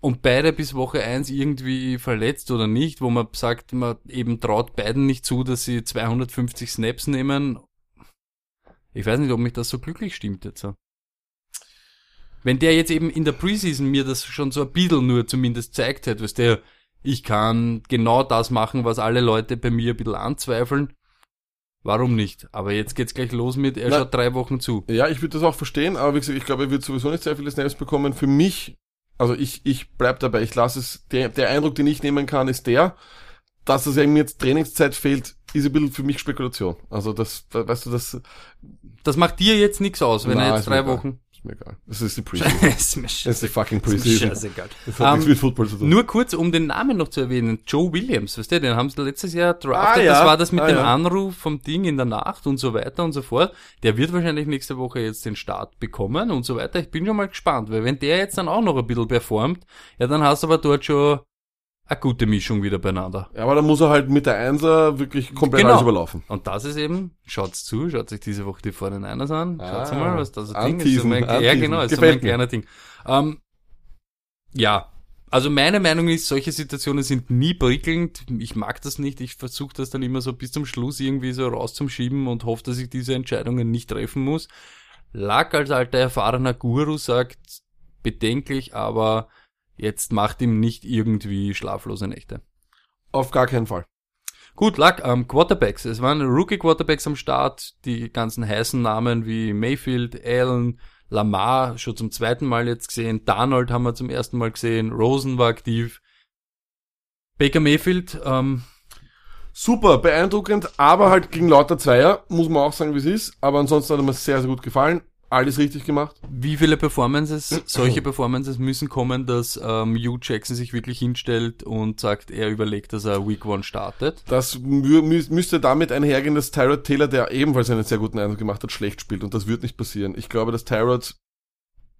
und beide bis Woche eins irgendwie verletzt oder nicht, wo man sagt, man eben traut beiden nicht zu, dass sie 250 Snaps nehmen. Ich weiß nicht, ob mich das so glücklich stimmt jetzt. Wenn der jetzt eben in der Preseason mir das schon so ein bisschen nur zumindest zeigt hätte, was der, ich kann genau das machen, was alle Leute bei mir ein bisschen anzweifeln, warum nicht? Aber jetzt geht's gleich los mit, er Na- schaut drei Wochen zu. Ja, ich würde das auch verstehen, aber wie gesagt, ich glaube, er wird sowieso nicht sehr viele Snaps bekommen. Für mich, also ich, ich bleib dabei, ich lasse es, der, der Eindruck, den ich nehmen kann, ist der, dass es ihm jetzt Trainingszeit fehlt, ist ein bisschen für mich Spekulation. Also das, weißt du, das Das macht dir jetzt nichts aus, wenn Na, er jetzt drei. Wochen. Ist mir egal. Das ist die Preseason. ist mir Das ist die fucking ist mir Preseason. Das hat Ähm, nichts mit Football zu tun. Nur kurz, um den Namen noch zu erwähnen. Joe Williams, weißt du, den haben sie letztes Jahr drafted. Ah, ja. Das war das mit Ah, dem ja. Anruf vom Ding in der Nacht und so weiter und so fort. Der wird wahrscheinlich nächste Woche jetzt den Start bekommen und so weiter. Ich bin schon mal gespannt, weil wenn der jetzt dann auch noch ein bisschen performt, ja, dann hast du aber dort schon eine gute Mischung wieder beieinander. Ja, aber dann muss er halt mit der Einser wirklich komplett Genau. alles überlaufen. Und das ist eben, schaut's zu, schaut sich diese Woche die 49ers an, schaut's Ah, mal, was das Ding ist. So mein, ja, genau, ist so mein kleiner Ding. Ähm, ja, also meine Meinung ist, solche Situationen sind nie prickelnd. Ich mag das nicht. Ich versuche das dann immer so bis zum Schluss irgendwie so rauszuschieben und hoffe, dass ich diese Entscheidungen nicht treffen muss. Lack als alter erfahrener Guru sagt, bedenklich, aber jetzt macht ihm nicht irgendwie schlaflose Nächte. Auf gar keinen Fall. Gut, Luck, ähm, Quarterbacks. Es waren Rookie-Quarterbacks am Start, die ganzen heißen Namen wie Mayfield, Allen, Lamar, schon zum zweiten Mal jetzt gesehen, Darnold haben wir zum ersten Mal gesehen, Rosen war aktiv. Baker Mayfield, ähm, Super, beeindruckend, aber halt gegen lauter Zweier, muss man auch sagen, wie es ist. Aber ansonsten hat er mir sehr, sehr gut gefallen. Alles richtig gemacht. wie viele Performances, solche Performances müssen kommen, dass ähm, Hugh Jackson sich wirklich hinstellt und sagt, er überlegt, dass er Week One startet? Das mü mü müsste damit einhergehen, dass Tyrod Taylor, der ebenfalls einen sehr guten Eindruck gemacht hat, schlecht spielt. Und das wird nicht passieren. Ich glaube, dass Tyrod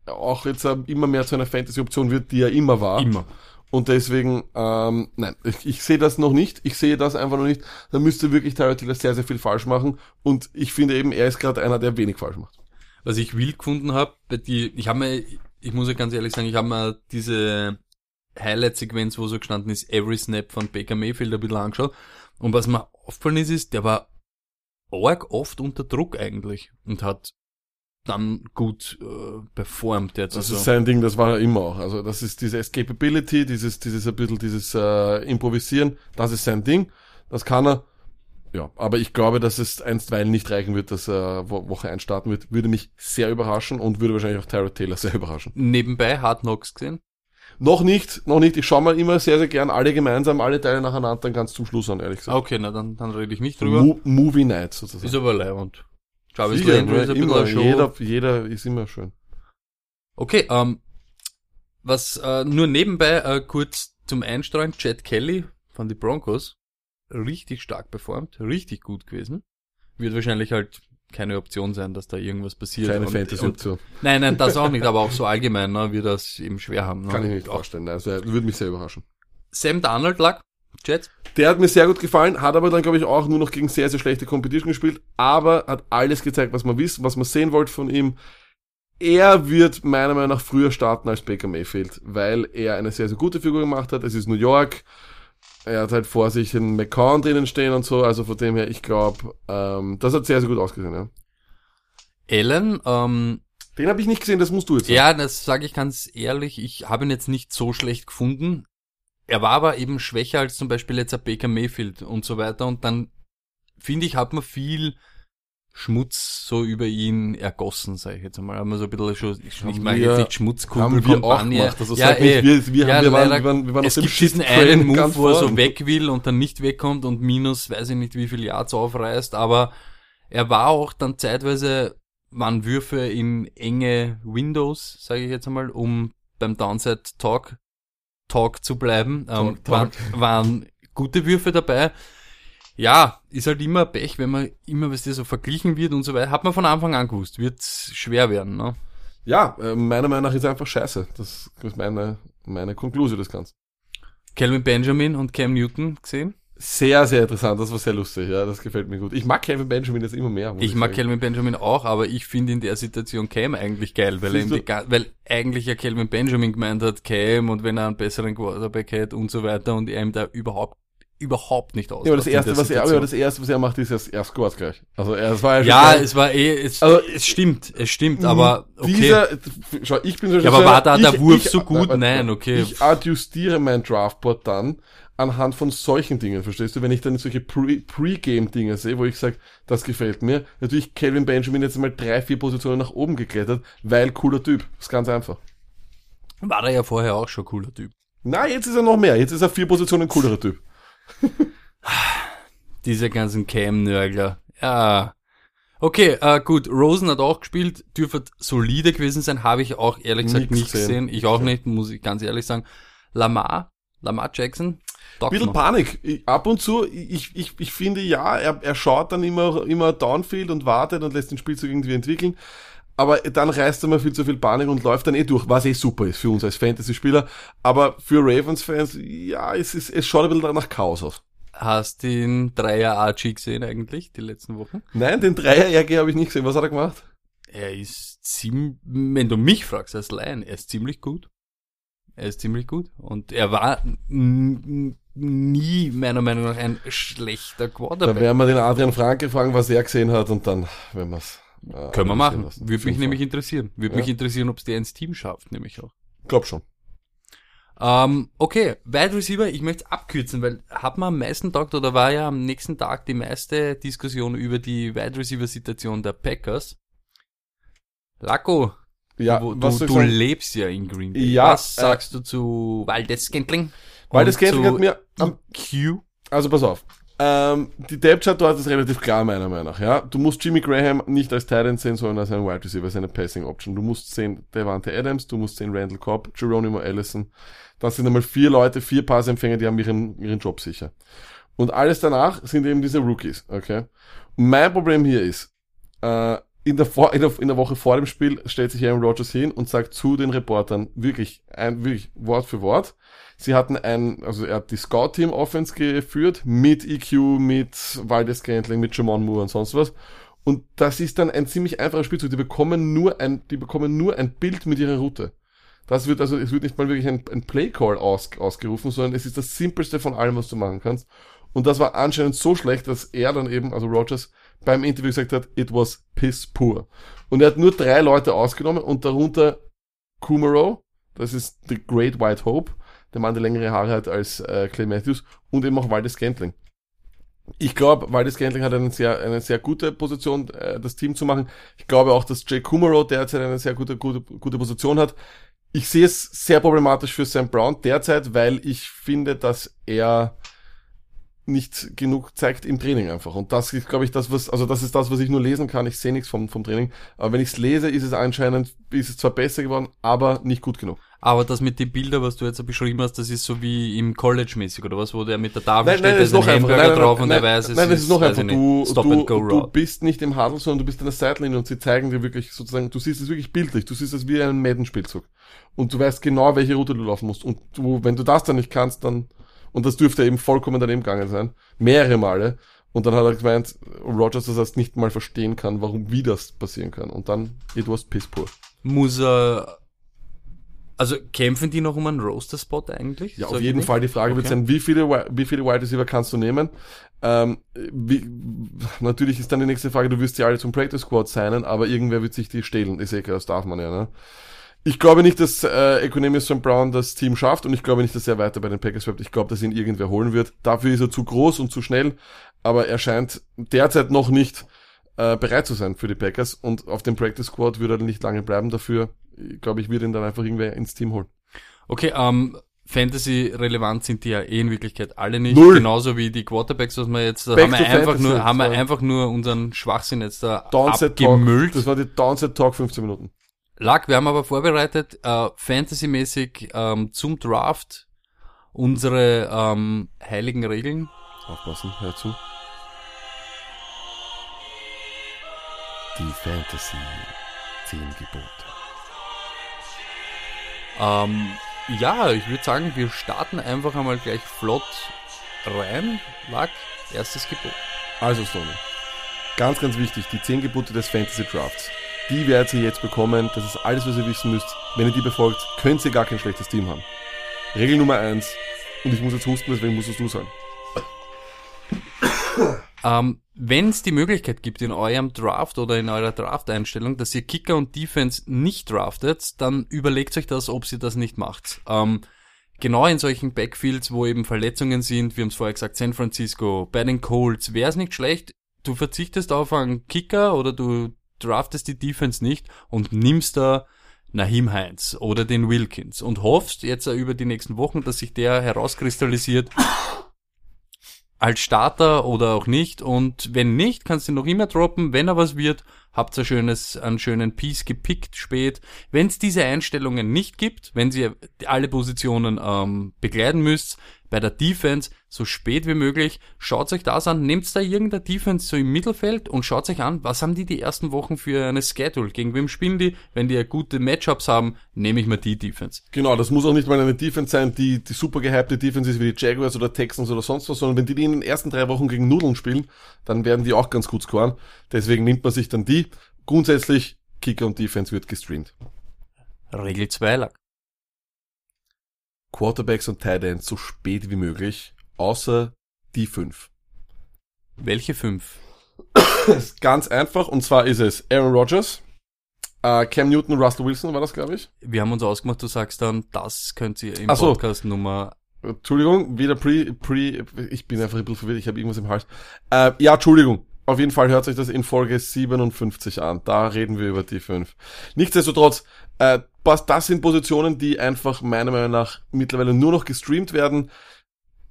auch jetzt äh, immer mehr zu einer Fantasy-Option wird, die er immer war. Immer. Und deswegen, ähm, nein, ich, ich sehe das noch nicht. Ich sehe das einfach noch nicht. Da müsste wirklich Tyrod Taylor sehr, sehr viel falsch machen. Und ich finde eben, er ist gerade einer, der wenig falsch macht. Was ich wild gefunden habe, die, ich habe mir, ich muss ja ganz ehrlich sagen, ich habe mir diese Highlight-Sequenz, wo so gestanden ist, Every Snap von Baker Mayfield ein bisschen angeschaut. Und was mir aufgefallen ist, ist, der war arg oft unter Druck eigentlich und hat dann gut äh, performt jetzt. Das also. ist sein Ding, das war er immer auch. Also das ist diese Escapability, dieses, dieses ein bisschen dieses äh, Improvisieren, das ist sein Ding. Das kann er. Ja, aber ich glaube, dass es einstweilen nicht reichen wird, dass er Wo- Woche 1 starten wird. Würde mich sehr überraschen und würde wahrscheinlich auch Tyrod Taylor sehr überraschen. Nebenbei Hard Knocks gesehen. Noch nicht, noch nicht. Ich schaue mal immer sehr, sehr gern alle gemeinsam, alle Teile nacheinander, dann ganz zum Schluss an, ehrlich gesagt. Okay, na dann, dann rede ich nicht drüber. Mo Movie Night sozusagen. Ist aber leibend. Jarvis Sicher, Landry ist ein bisschen immer, Show. jeder, jeder ist immer schön. Okay, ähm, was äh, nur nebenbei äh, kurz zum Einstreuen, Chad Kelly von den Broncos, richtig stark performt, richtig gut gewesen. Wird wahrscheinlich halt keine Option sein, dass da irgendwas passiert. Keine und, und, Fantasy-Option. Nein, nein, das auch nicht, aber auch so allgemein, ne, wir das eben schwer haben. Ne? Kann ich mir nicht vorstellen. Also, er würde mich sehr überraschen. Sam Darnold lag, Chad, Der hat mir sehr gut gefallen, hat aber dann, glaube ich, auch nur noch gegen sehr, sehr schlechte Competition gespielt, aber hat alles gezeigt, was man wissen, was man sehen wollte von ihm. Er wird meiner Meinung nach früher starten als Baker Mayfield, weil er eine sehr, sehr gute Figur gemacht hat. Es ist New York. Er hat halt vor sich einen McCown drinnen stehen und so, also von dem her, ich glaube, ähm, das hat sehr, sehr gut ausgesehen, ja. Allen, ähm, Den habe ich nicht gesehen, das musst du jetzt sagen. Ja, das sage ich ganz ehrlich. Ich habe ihn jetzt nicht so schlecht gefunden. Er war aber eben schwächer als zum Beispiel jetzt ein Baker Mayfield und so weiter. Und dann finde ich, hat man viel Schmutz so über ihn ergossen, sage ich jetzt einmal. Haben wir so ein bisschen schon, ich wir- jetzt nicht Schmutzkugel, haben wir auch Kampagne. gemacht. Also ja, sag nicht, eh. wir, wir, Ja, haben, wir, waren, wir waren, wir waren es auf dem gibt diesen einen Move, wo er so weg will und dann nicht wegkommt und minus, weiß ich nicht, wie viel Yards aufreißt, aber er war auch dann zeitweise, waren Würfe in enge Windows, sage ich jetzt einmal, um beim Downside Talk, Talk zu bleiben. Ähm, Talk, Talk. Waren, waren gute Würfe dabei. Ja, ist halt immer Pech, wenn man immer, was dir so verglichen wird und so weiter. Hat man von Anfang an gewusst, wird schwer werden, ne? Ja, äh, meiner Meinung nach ist er einfach scheiße. Das ist meine, meine Konklusion des Ganzen. Calvin Benjamin und Cam Newton gesehen? Sehr, sehr interessant. Das war sehr lustig. Ja, das gefällt mir gut. Ich mag Kevin Benjamin jetzt immer mehr. muss Ich mag sagen. Calvin Benjamin auch, aber ich finde in der Situation Cam eigentlich geil, weil, er ihm Siehst die, ga- weil eigentlich ja Calvin Benjamin gemeint hat, Cam und wenn er einen besseren Quarterback hätte und so weiter und er ihm da überhaupt überhaupt nicht aus. Ja, aber das erste, was er, aber das erste, was er macht, ist, er, er scoret gleich. Also er, es war ja Ja, es war eh, es, Also, es stimmt, es stimmt, aber okay. Dieser, schau, ich bin so Ja, aber war da der Wurf so gut? Nein, okay. Ich adjustiere mein Draftboard dann anhand von solchen Dingen, verstehst du? Wenn ich dann solche Pre- Pre-Game-Dinge sehe, wo ich sage, das gefällt mir. Natürlich Calvin Benjamin jetzt mal drei, vier Positionen nach oben geklettert, weil cooler Typ. Das ist ganz einfach. war der ja vorher auch schon cooler Typ. Na, jetzt ist er noch mehr. Jetzt ist er vier Positionen coolerer Typ. Diese ganzen Cam-Nörgler. Ja. Okay, äh, gut. Rosen hat auch gespielt, dürfte solide gewesen sein, habe ich auch ehrlich gesagt Nix nicht gesehen. gesehen. Ich auch nicht, muss ich ganz ehrlich sagen. Lamar, Lamar Jackson, taugt Bisschen noch. Panik. Ich, ab und zu, ich, ich, ich finde ja, er, er schaut dann immer, immer Downfield und wartet und lässt den Spielzug irgendwie entwickeln. Aber dann reißt er mal viel zu viel Panik und läuft dann eh durch, was eh super ist für uns als Fantasy-Spieler. Aber für Ravens-Fans, ja, es, ist, es schaut ein bisschen nach Chaos aus. Hast den Dreier Archie gesehen eigentlich, die letzten Wochen? Nein, den Dreier-RG habe ich nicht gesehen. Was hat er gemacht? Er ist ziemlich, wenn du mich fragst als Lion, er ist ziemlich gut. Er ist ziemlich gut. Und er war nie, meiner Meinung nach, ein schlechter Da Quarterback. werden wir den Adrian Franke fragen, was er gesehen hat und dann, wenn wir's. Äh, Können wir machen. lassen. Würde mich nämlich interessieren. Würde Ja. mich interessieren, ob es der ins Team schafft, nämlich auch. Glaub schon. Ähm, okay, Wide Receiver, ich möchte abkürzen, weil hat man am meisten Tag oder war ja am nächsten Tag die meiste Diskussion über die Wide Receiver Situation der Packers. Laco, Ja, du, du sagen? lebst ja in Green Bay. Ja, Was äh, sagst du zu Waldes Scantling? Waldes Scantling hat mir am- EQ? Also pass auf. Ähm, die Depth Chart dort ist relativ klar, meiner Meinung nach, ja. Du musst Jimmy Graham nicht als Tight End sehen, sondern als einen Wide Receiver, als eine Passing Option. Du musst sehen Devante Adams, du musst sehen Randall Cobb, Geronimo Allison. Das sind einmal vier Leute, vier Passempfänger, die haben ihren, ihren Job sicher. Und alles danach sind eben diese Rookies, okay. Und mein Problem hier ist, äh, in der, vor, in, der, in der Woche vor dem Spiel stellt sich Aaron Rodgers hin und sagt zu den Reportern wirklich, ein, wirklich Wort für Wort, Sie hatten ein, also er hat die Scout-Team Offense geführt, mit EQ, mit Waldes Scantling, mit Jamon Moore und sonst was. Und das ist dann ein ziemlich einfacher Spielzug. Die bekommen nur ein, die bekommen nur ein Bild mit ihrer Route. Das wird also, es wird nicht mal wirklich ein, ein Play-Call aus, ausgerufen, sondern es ist das simpelste von allem, was du machen kannst. Und das war anscheinend so schlecht, dass er dann eben, also Rogers, beim Interview gesagt hat, it was piss poor. Und er hat nur drei Leute ausgenommen und darunter Kumaro, das ist The Great White Hope, der Mann, der längere Haare hat als äh, Clay Matthews und eben auch Waldes Scantling. Ich glaube, Waldes Scantling hat eine sehr, eine sehr gute Position, äh, das Team zu machen. Ich glaube auch, dass Jay Kumaro derzeit eine sehr gute, gute, gute Position hat. Ich sehe es sehr problematisch für Sam Brown derzeit, weil ich finde, dass er nicht genug zeigt im Training einfach. Und das ist, glaube ich, das, was, also das ist das, was ich nur lesen kann. Ich sehe nichts vom, vom Training. Aber wenn ich es lese, ist es anscheinend, ist es zwar besser geworden, aber nicht gut genug. Aber das mit den Bildern, was du jetzt beschrieben hast, das ist so wie im College-mäßig, oder was, wo der mit der Tafel Nein, steht, nein, da ist noch ein. Hamburger Nein, drauf nein, und nein, er weiß, es nein, es ist noch einfach. Du, Stop du, du bist nicht im Huddle, sondern du bist an der Seitenlinie und sie zeigen dir wirklich sozusagen, du siehst es wirklich bildlich, du siehst es wie einen Madden-Spielzug. Und du weißt genau, welche Route du laufen musst. Und du, wenn du das dann nicht kannst, dann, und das dürfte eben vollkommen daneben gegangen sein, mehrere Male. Und dann hat er gemeint, Rogers das heißt nicht mal verstehen kann, warum, wie das passieren kann. Und dann, it was piss poor. Muss er, also kämpfen die noch um einen Roster-Spot eigentlich? Ja, auf jeden? Fall. Die Frage wird Okay. sein, wie viele, Wi- wie viele Wide Receiver kannst du nehmen? Ähm, wie, natürlich ist dann die nächste Frage, du wirst sie alle zum Practice Squad signen, aber irgendwer wird sich die stehlen. Ist eh klar, das darf man ja, ne? Ich glaube nicht, dass äh, Economius St. Brown das Team schafft und ich glaube nicht, dass er weiter bei den Packers bleibt. Ich glaube, dass ihn irgendwer holen wird. Dafür ist er zu groß und zu schnell, aber er scheint derzeit noch nicht äh, bereit zu sein für die Packers und auf dem Practice Squad würde er nicht lange bleiben. Dafür, glaube ich, wird ihn dann einfach irgendwer ins Team holen. Okay, ähm, Fantasy-relevant sind die ja eh in Wirklichkeit alle nicht. Null. Genauso wie die Quarterbacks, was wir jetzt, da Back haben wir einfach Fantasy, nur, haben wir einfach nur unseren Schwachsinn jetzt da Talk. abgemüllt. Das war die Downset Talk 15 Minuten. Lack, wir haben aber vorbereitet, äh, Fantasy-mäßig ähm, zum Draft unsere ähm, heiligen Regeln. Aufpassen, hör zu. Die Fantasy 10 Gebote. Ähm, ja, ich würde sagen, wir starten einfach einmal gleich flott rein. Lack, erstes Gebot. Also, Stoney. Ganz, ganz wichtig, die 10 Gebote des Fantasy Drafts. Die werdet ihr jetzt bekommen. Das ist alles, was ihr wissen müsst. Wenn ihr die befolgt, könnt ihr gar kein schlechtes Team haben. Regel Nummer 1. Und ich muss jetzt husten, deswegen musst es du sagen. ähm, wenn es die Möglichkeit gibt in eurem Draft oder in eurer Draft-Einstellung, dass ihr Kicker und Defense nicht draftet, dann überlegt euch das, ob ihr das nicht macht. Ähm, genau in solchen Backfields, wo eben Verletzungen sind, wir haben es vorher gesagt, San Francisco, bei den Colts, wäre es nicht schlecht, du verzichtest auf einen Kicker oder du draftest die Defense nicht und nimmst da Nahim Heinz oder den Wilkins und hoffst jetzt über die nächsten Wochen, dass sich der herauskristallisiert als Starter oder auch nicht. Und wenn nicht, kannst du ihn noch immer droppen. Wenn er was wird, habt ihr schönes, einen schönen Piece gepickt spät. Wenn es diese Einstellungen nicht gibt, wenn ihr alle Positionen ähm, begleiten müsst, bei der Defense so spät wie möglich. Schaut euch das an, nehmt da irgendeine Defense so im Mittelfeld und schaut euch an, was haben die die ersten Wochen für eine Schedule, gegen wem spielen die, wenn die gute Matchups haben, nehme ich mal die Defense. Genau, das muss auch nicht mal eine Defense sein, die, die super gehypte Defense ist wie die Jaguars oder Texans oder sonst was, sondern wenn die, die in den ersten drei Wochen gegen Nudeln spielen, dann werden die auch ganz gut scoren. Deswegen nimmt man sich dann die. Grundsätzlich, Kicker und Defense wird gestreamt. Regel 2 lag. Quarterbacks und Tight Ends so spät wie möglich, außer die fünf. Welche fünf? ist ganz einfach, und zwar ist es Aaron Rodgers, äh, Cam Newton, Russell Wilson war das, glaube ich. Wir haben uns ausgemacht, du sagst dann, das könnt ihr im Ach so. Podcast Nummer. Entschuldigung, wieder pre, pre, ich bin einfach ein bisschen verwirrt, ich habe irgendwas im Hals. Äh, ja, Entschuldigung. Auf jeden Fall hört sich das in Folge 57 an. Da reden wir über die fünf. Nichtsdestotrotz, äh, das sind Positionen, die einfach meiner Meinung nach mittlerweile nur noch gestreamt werden.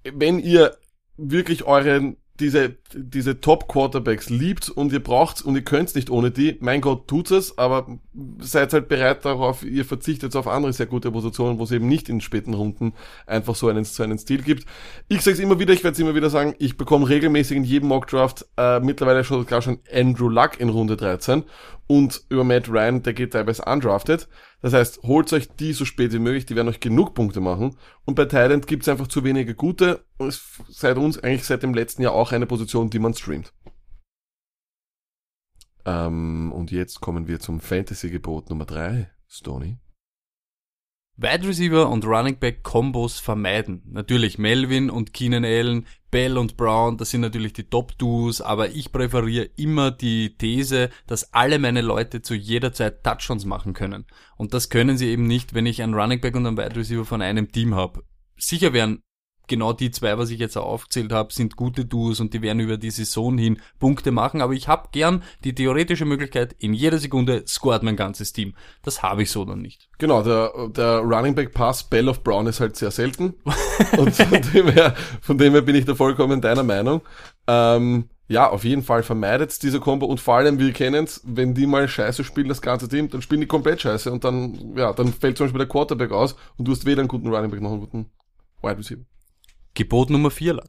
Wenn ihr wirklich euren diese, diese Top-Quarterbacks liebt und ihr braucht und ihr könnt's nicht ohne die, mein Gott, tut es, aber seid halt bereit darauf, ihr verzichtet auf andere sehr gute Positionen, wo es eben nicht in späten Runden einfach so einen, so einen Stil gibt. Ich sage es immer wieder, ich werde es immer wieder sagen, ich bekomme regelmäßig in jedem Mockdraft äh, mittlerweile schon gar schon Andrew Luck in Runde 13 und über Matt Ryan, der geht teilweise undrafted. Das heißt, holt euch die so spät wie möglich, die werden euch genug Punkte machen. Und bei Thailand gibt's einfach zu wenige gute und es seit uns eigentlich seit dem letzten Jahr auch eine Position, die man streamt. Ähm, und jetzt kommen wir zum Fantasy-Gebot Nummer drei, Stony. Wide Receiver und Running Back Combos vermeiden. Natürlich Melvin und Keenan Allen, Bell und Brown, das sind natürlich die Top Duos, aber ich präferiere immer die These, dass alle meine Leute zu jeder Zeit Touchdowns machen können. Und das können sie eben nicht, wenn ich einen Running Back und einen Wide Receiver von einem Team habe. Sicher wären genau die zwei, was ich jetzt aufgezählt habe, sind gute Duos und die werden über die Saison hin Punkte machen. Aber ich habe gern die theoretische Möglichkeit, in jeder Sekunde scoret mein ganzes Team. Das habe ich so dann nicht. Genau, der, der Running Back Pass Bell of Brown ist halt sehr selten. und von dem, her, von dem her bin ich da vollkommen deiner Meinung. Ähm, ja, auf jeden Fall vermeidet diese Combo und vor allem, wir kennen's, wenn die mal scheiße spielen, das ganze Team, dann spielen die komplett scheiße und dann, ja, dann fällt zum Beispiel der Quarterback aus und du hast weder einen guten Running Back noch einen guten Wide Receiver. Gebot Nummer 4 lag.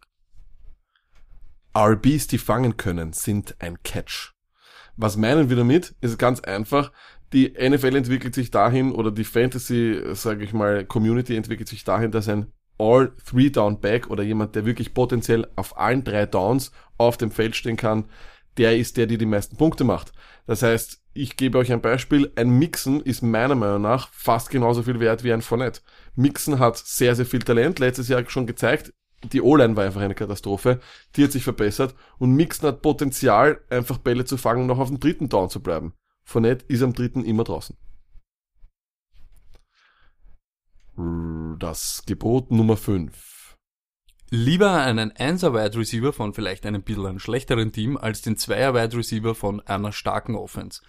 RBs, die fangen können, sind ein Catch. Was meinen wir damit? Ist ganz einfach. Die NFL entwickelt sich dahin oder die Fantasy, sage ich mal, Community entwickelt sich dahin, dass ein All Three Down Back oder jemand, der wirklich potenziell auf allen drei Downs auf dem Feld stehen kann, der ist der, der die meisten Punkte macht. Das heißt, ich gebe euch ein Beispiel. Ein Mixen ist meiner Meinung nach fast genauso viel wert wie ein Fournette. Mixen hat sehr, sehr viel Talent. Letztes Jahr schon gezeigt, die O-Line war einfach eine Katastrophe. Die hat sich verbessert. Und Mixen hat Potenzial, einfach Bälle zu fangen und noch auf dem dritten Down zu bleiben. Fournette ist am dritten immer draußen. Das Gebot Nummer 5. Lieber einen 1er Wide Receiver von vielleicht einem bisschen einem schlechteren Team als den 2er Wide Receiver von einer starken Offense.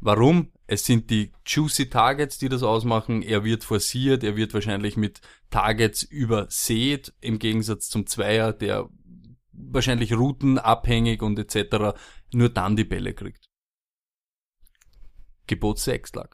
Warum? Es sind die juicy Targets, die das ausmachen. Er wird forciert, er wird wahrscheinlich mit Targets übersät, im Gegensatz zum Zweier, der wahrscheinlich routenabhängig und etc. nur dann die Bälle kriegt. Gebot 6 lag.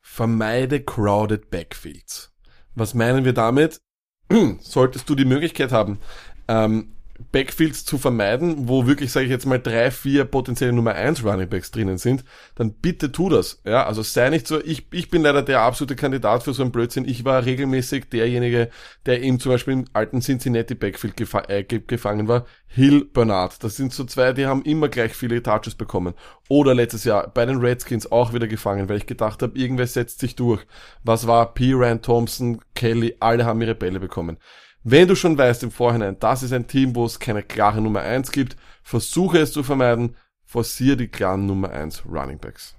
Vermeide crowded Backfields. Was meinen wir damit? Solltest du die Möglichkeit haben, ähm, Backfields zu vermeiden, wo wirklich, sage ich jetzt mal, drei, vier potenzielle Nummer eins Runningbacks drinnen sind, dann bitte tu das. Ja, also sei nicht so, ich, ich bin leider der absolute Kandidat für so einen Blödsinn. Ich war regelmäßig derjenige, der eben zum Beispiel im alten Cincinnati Backfield gefa äh, gefangen war. Hill, Bernard. Das sind so zwei, die haben immer gleich viele Touches bekommen. Oder letztes Jahr bei den Redskins auch wieder gefangen, weil ich gedacht habe, irgendwer setzt sich durch. Was war P. Rand Thompson, Kelly, alle haben ihre Bälle bekommen Wenn du schon weißt im Vorhinein, das ist ein Team, wo es keine klare Nummer eins gibt, versuche es zu vermeiden, forciere die klaren Nummer eins Running Backs.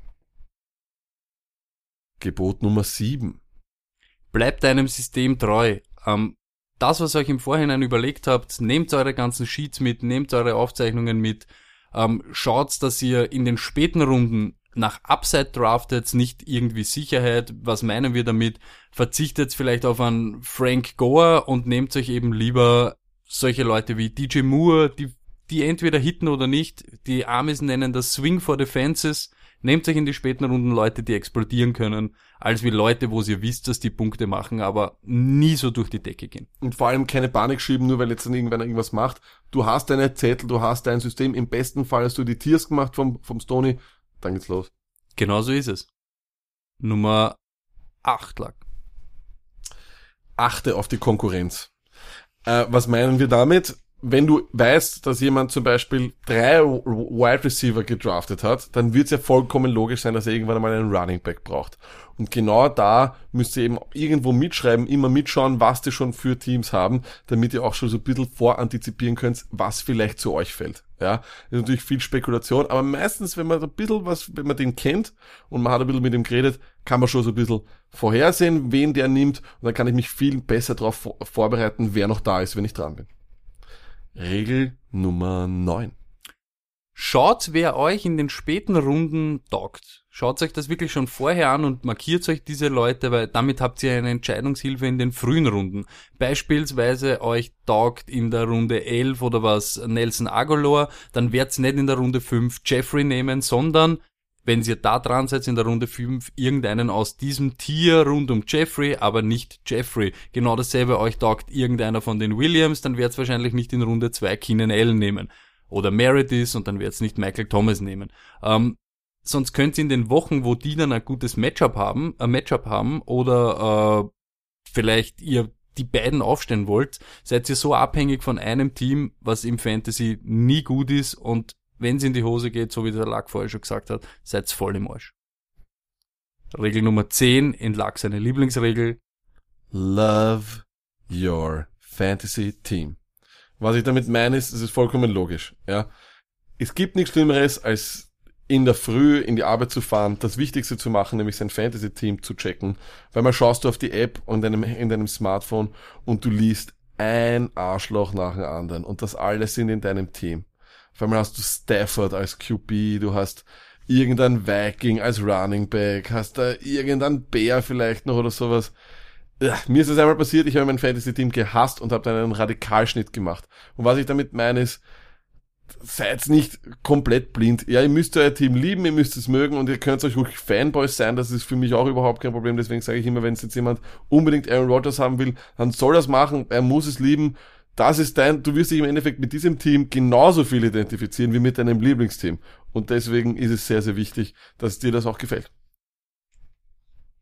Gebot Nummer sieben. Bleibt deinem System treu. Ähm, das, was ihr euch im Vorhinein überlegt habt, nehmt eure ganzen Sheets mit, nehmt eure Aufzeichnungen mit, ähm, schaut, dass ihr in den späten Runden nach Upside draftet, nicht irgendwie Sicherheit. Was meinen wir damit? Verzichtet vielleicht auf einen Frank Gore und nehmt euch eben lieber solche Leute wie DJ Moore, die, die entweder hitten oder nicht. Die Amis nennen das Swing for the Fences. Nehmt euch in die späten Runden Leute, die explodieren können, als wie Leute, wo ihr wisst, dass die Punkte machen, aber nie so durch die Decke gehen. Und vor allem keine Panik schieben, nur weil jetzt dann irgendwann irgendwas macht. Du hast deine Zettel, du hast dein System. Im besten Fall hast du die Tiers gemacht vom, vom Stony. Dann geht's los. Genau so ist es. Nummer 8 lag. Achte auf die Konkurrenz. Äh, was meinen wir damit? Wenn du weißt, dass jemand zum Beispiel drei Wide Receiver gedraftet hat, dann wird es ja vollkommen logisch sein, dass er irgendwann einmal einen Running Back braucht. Und genau da müsst ihr eben irgendwo mitschreiben, immer mitschauen, was die schon für Teams haben, damit ihr auch schon so ein bisschen vorantizipieren könnt, was vielleicht zu euch fällt. Ja, ist natürlich viel Spekulation, aber meistens, wenn man ein bisschen was, wenn man den kennt und man hat ein bisschen mit ihm geredet, kann man schon so ein bisschen vorhersehen, wen der nimmt und dann kann ich mich viel besser darauf vorbereiten, wer noch da ist, wenn ich dran bin. Regel Nummer 9. Schaut, wer euch in den späten Runden taugt. Schaut euch das wirklich schon vorher an und markiert euch diese Leute, weil damit habt ihr eine Entscheidungshilfe in den frühen Runden. Beispielsweise euch taugt in der Runde 11 oder was Nelson Agolor, dann wird's nicht in der Runde 5 Jeffrey nehmen, sondern wenn ihr da dran seid in der Runde 5, irgendeinen aus diesem Tier rund um Jeffrey, aber nicht Jeffrey. Genau dasselbe euch taugt irgendeiner von den Williams, dann wird's wahrscheinlich nicht in Runde 2 Keenan Allen nehmen. Oder Meredith und dann wird's nicht Michael Thomas nehmen. Ähm, sonst könnt ihr in den Wochen, wo die dann ein gutes Matchup haben, ein Matchup haben oder äh, vielleicht ihr die beiden aufstellen wollt, seid ihr so abhängig von einem Team, was im Fantasy nie gut ist und wenn es in die Hose geht, so wie der Lack vorher schon gesagt hat, seid voll im Arsch. Regel Nummer 10 in Lack seine Lieblingsregel. Love your fantasy team. Was ich damit meine, ist, es ist vollkommen logisch, ja. Es gibt nichts Schlimmeres, als in der Früh in die Arbeit zu fahren, das Wichtigste zu machen, nämlich sein Fantasy-Team zu checken, weil man schaust du auf die App und deinem, in deinem Smartphone und du liest ein Arschloch nach dem anderen und das alles sind in deinem Team. Auf einmal hast du Stafford als QB, du hast irgendein Viking als Running Back, hast da irgendein Bär vielleicht noch oder sowas. Ja, mir ist das einmal passiert, ich habe mein Fantasy-Team gehasst und habe dann einen Radikalschnitt gemacht. Und was ich damit meine ist, seid nicht komplett blind. Ja, ihr müsst euer Team lieben, ihr müsst es mögen und ihr könnt euch ruhig Fanboys sein, das ist für mich auch überhaupt kein Problem. Deswegen sage ich immer, wenn es jetzt jemand unbedingt Aaron Rodgers haben will, dann soll das machen, er muss es lieben das ist dein, du wirst dich im Endeffekt mit diesem Team genauso viel identifizieren wie mit deinem Lieblingsteam. Und deswegen ist es sehr, sehr wichtig, dass dir das auch gefällt.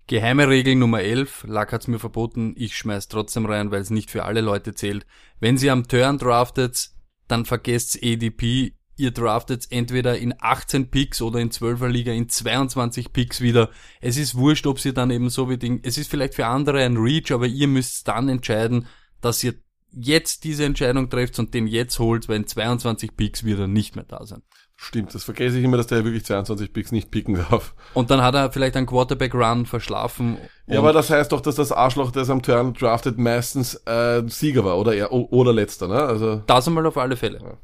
Geheime Regel Nummer 11, Lack hat's mir verboten, ich schmeiß trotzdem rein, weil es nicht für alle Leute zählt. Wenn sie am Turn draftet, dann vergesst ADP, ihr draftet entweder in 18 Picks oder in 12er Liga in 22 Picks wieder. Es ist wurscht, ob sie dann eben so wie Ding, es ist vielleicht für andere ein Reach, aber ihr müsst dann entscheiden, dass ihr jetzt diese Entscheidung trefft und den jetzt holt, wenn 22 Picks wieder nicht mehr da sind. Stimmt, das vergesse ich immer, dass der wirklich 22 Picks nicht picken darf. Und dann hat er vielleicht einen Quarterback-Run verschlafen. Ja, aber das heißt doch, dass das Arschloch, der es am Turn draftet, meistens äh, Sieger war oder er oder letzter, ne? Also das einmal auf alle Fälle. Ja.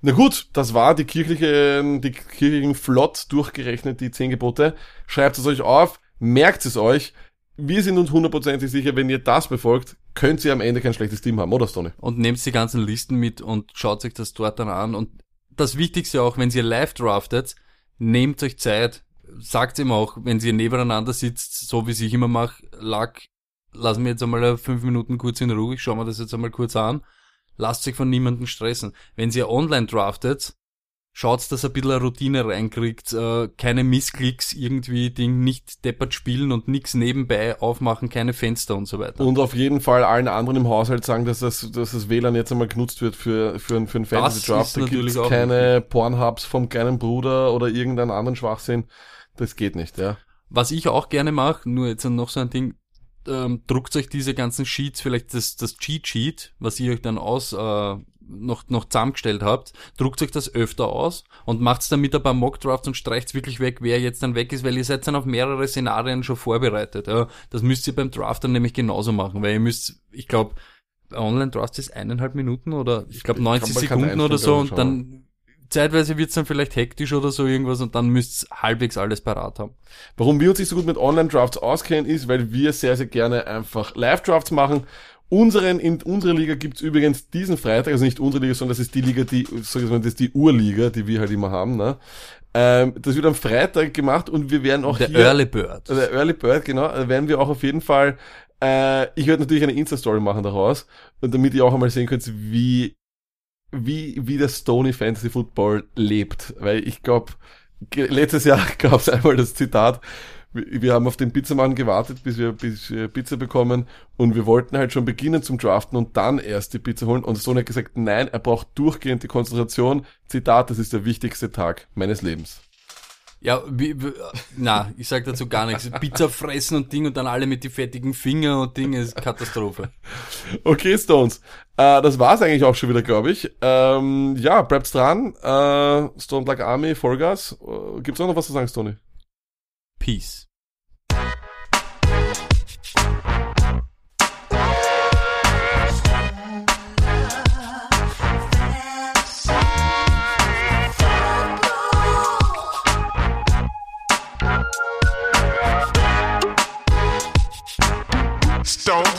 Na gut, das war die kirchliche, die kirchlichen flott durchgerechnet, die zehn Gebote. Schreibt es euch auf, merkt es euch wir sind uns hundertprozentig sicher, wenn ihr das befolgt, könnt ihr am Ende kein schlechtes Team haben, oder Stoney? Und nehmt die ganzen Listen mit und schaut euch das dort dann an. Und das Wichtigste auch, wenn ihr live draftet, nehmt euch Zeit, sagt ihm auch, wenn ihr nebeneinander sitzt, so wie ich immer mache, lag, lass mir jetzt einmal fünf Minuten kurz in Ruhe, ich schau mir das jetzt einmal kurz an. Lasst euch von niemandem stressen. Wenn ihr online draftet, schaut, dass er ein bisschen eine Routine reinkriegt, äh, keine Missklicks irgendwie, Ding nicht deppert spielen und nichts nebenbei aufmachen, keine Fenster und so weiter. Und auf jeden Fall allen anderen im Haushalt sagen, dass das, dass das WLAN jetzt einmal genutzt wird für, für, für einen Fantasy-Draft. Da gibt's keine Pornhubs vom kleinen Bruder oder irgendeinen anderen Schwachsinn. Das geht nicht, ja. Was ich auch gerne mache, nur jetzt noch so ein Ding, ähm, druckt euch diese ganzen Sheets, vielleicht das, das Cheat-Sheet, was ihr euch dann aus, äh, noch, noch zusammengestellt habt, druckt euch das öfter aus und macht's dann mit ein paar Mockdrafts und streicht's wirklich weg, wer jetzt dann weg ist, weil ihr seid dann auf mehrere Szenarien schon vorbereitet. Ja. Das müsst ihr beim Draft dann nämlich genauso machen, weil ihr müsst, ich glaube, Online-Draft ist eineinhalb Minuten oder ich glaube 90 man kann Sekunden oder so und dann zeitweise wird's dann vielleicht hektisch oder so irgendwas und dann müsst's halbwegs alles parat haben. Warum wir uns nicht so gut mit Online-Drafts auskennen, ist, weil wir sehr, sehr gerne einfach Live-Drafts machen. Unseren, in unserer Liga gibt's übrigens diesen Freitag, also nicht unsere Liga, sondern das ist die Liga, die, sag ich mal, das ist die Urliga, die wir halt immer haben, ne? Ähm, das wird am Freitag gemacht und wir werden auch Der hier, Early Bird. Der Early Bird, genau, also werden wir auch auf jeden Fall, äh, ich werde natürlich eine Insta-Story machen daraus, und damit ihr auch einmal sehen könnt, wie, wie, wie der Stony Fantasy Football lebt. Weil ich glaube, letztes Jahr gab es einmal das Zitat, wir haben auf den Pizzamann gewartet, bis wir, bis wir Pizza bekommen und wir wollten halt schon beginnen zum Draften und dann erst die Pizza holen und Stone hat gesagt, nein, er braucht durchgehend die Konzentration. Zitat, das ist der wichtigste Tag meines Lebens. Ja, wie, na, ich sag dazu gar nichts. Pizza fressen und Ding und dann alle mit die fettigen Finger und Ding ist Katastrophe. Okay, Stones. Äh, das war's eigentlich auch schon wieder, glaube ich. Ähm, ja, bleibt's dran. Äh, Stone Black Army, Vollgas. Äh, gibt's auch noch was zu sagen, Stony? Peace.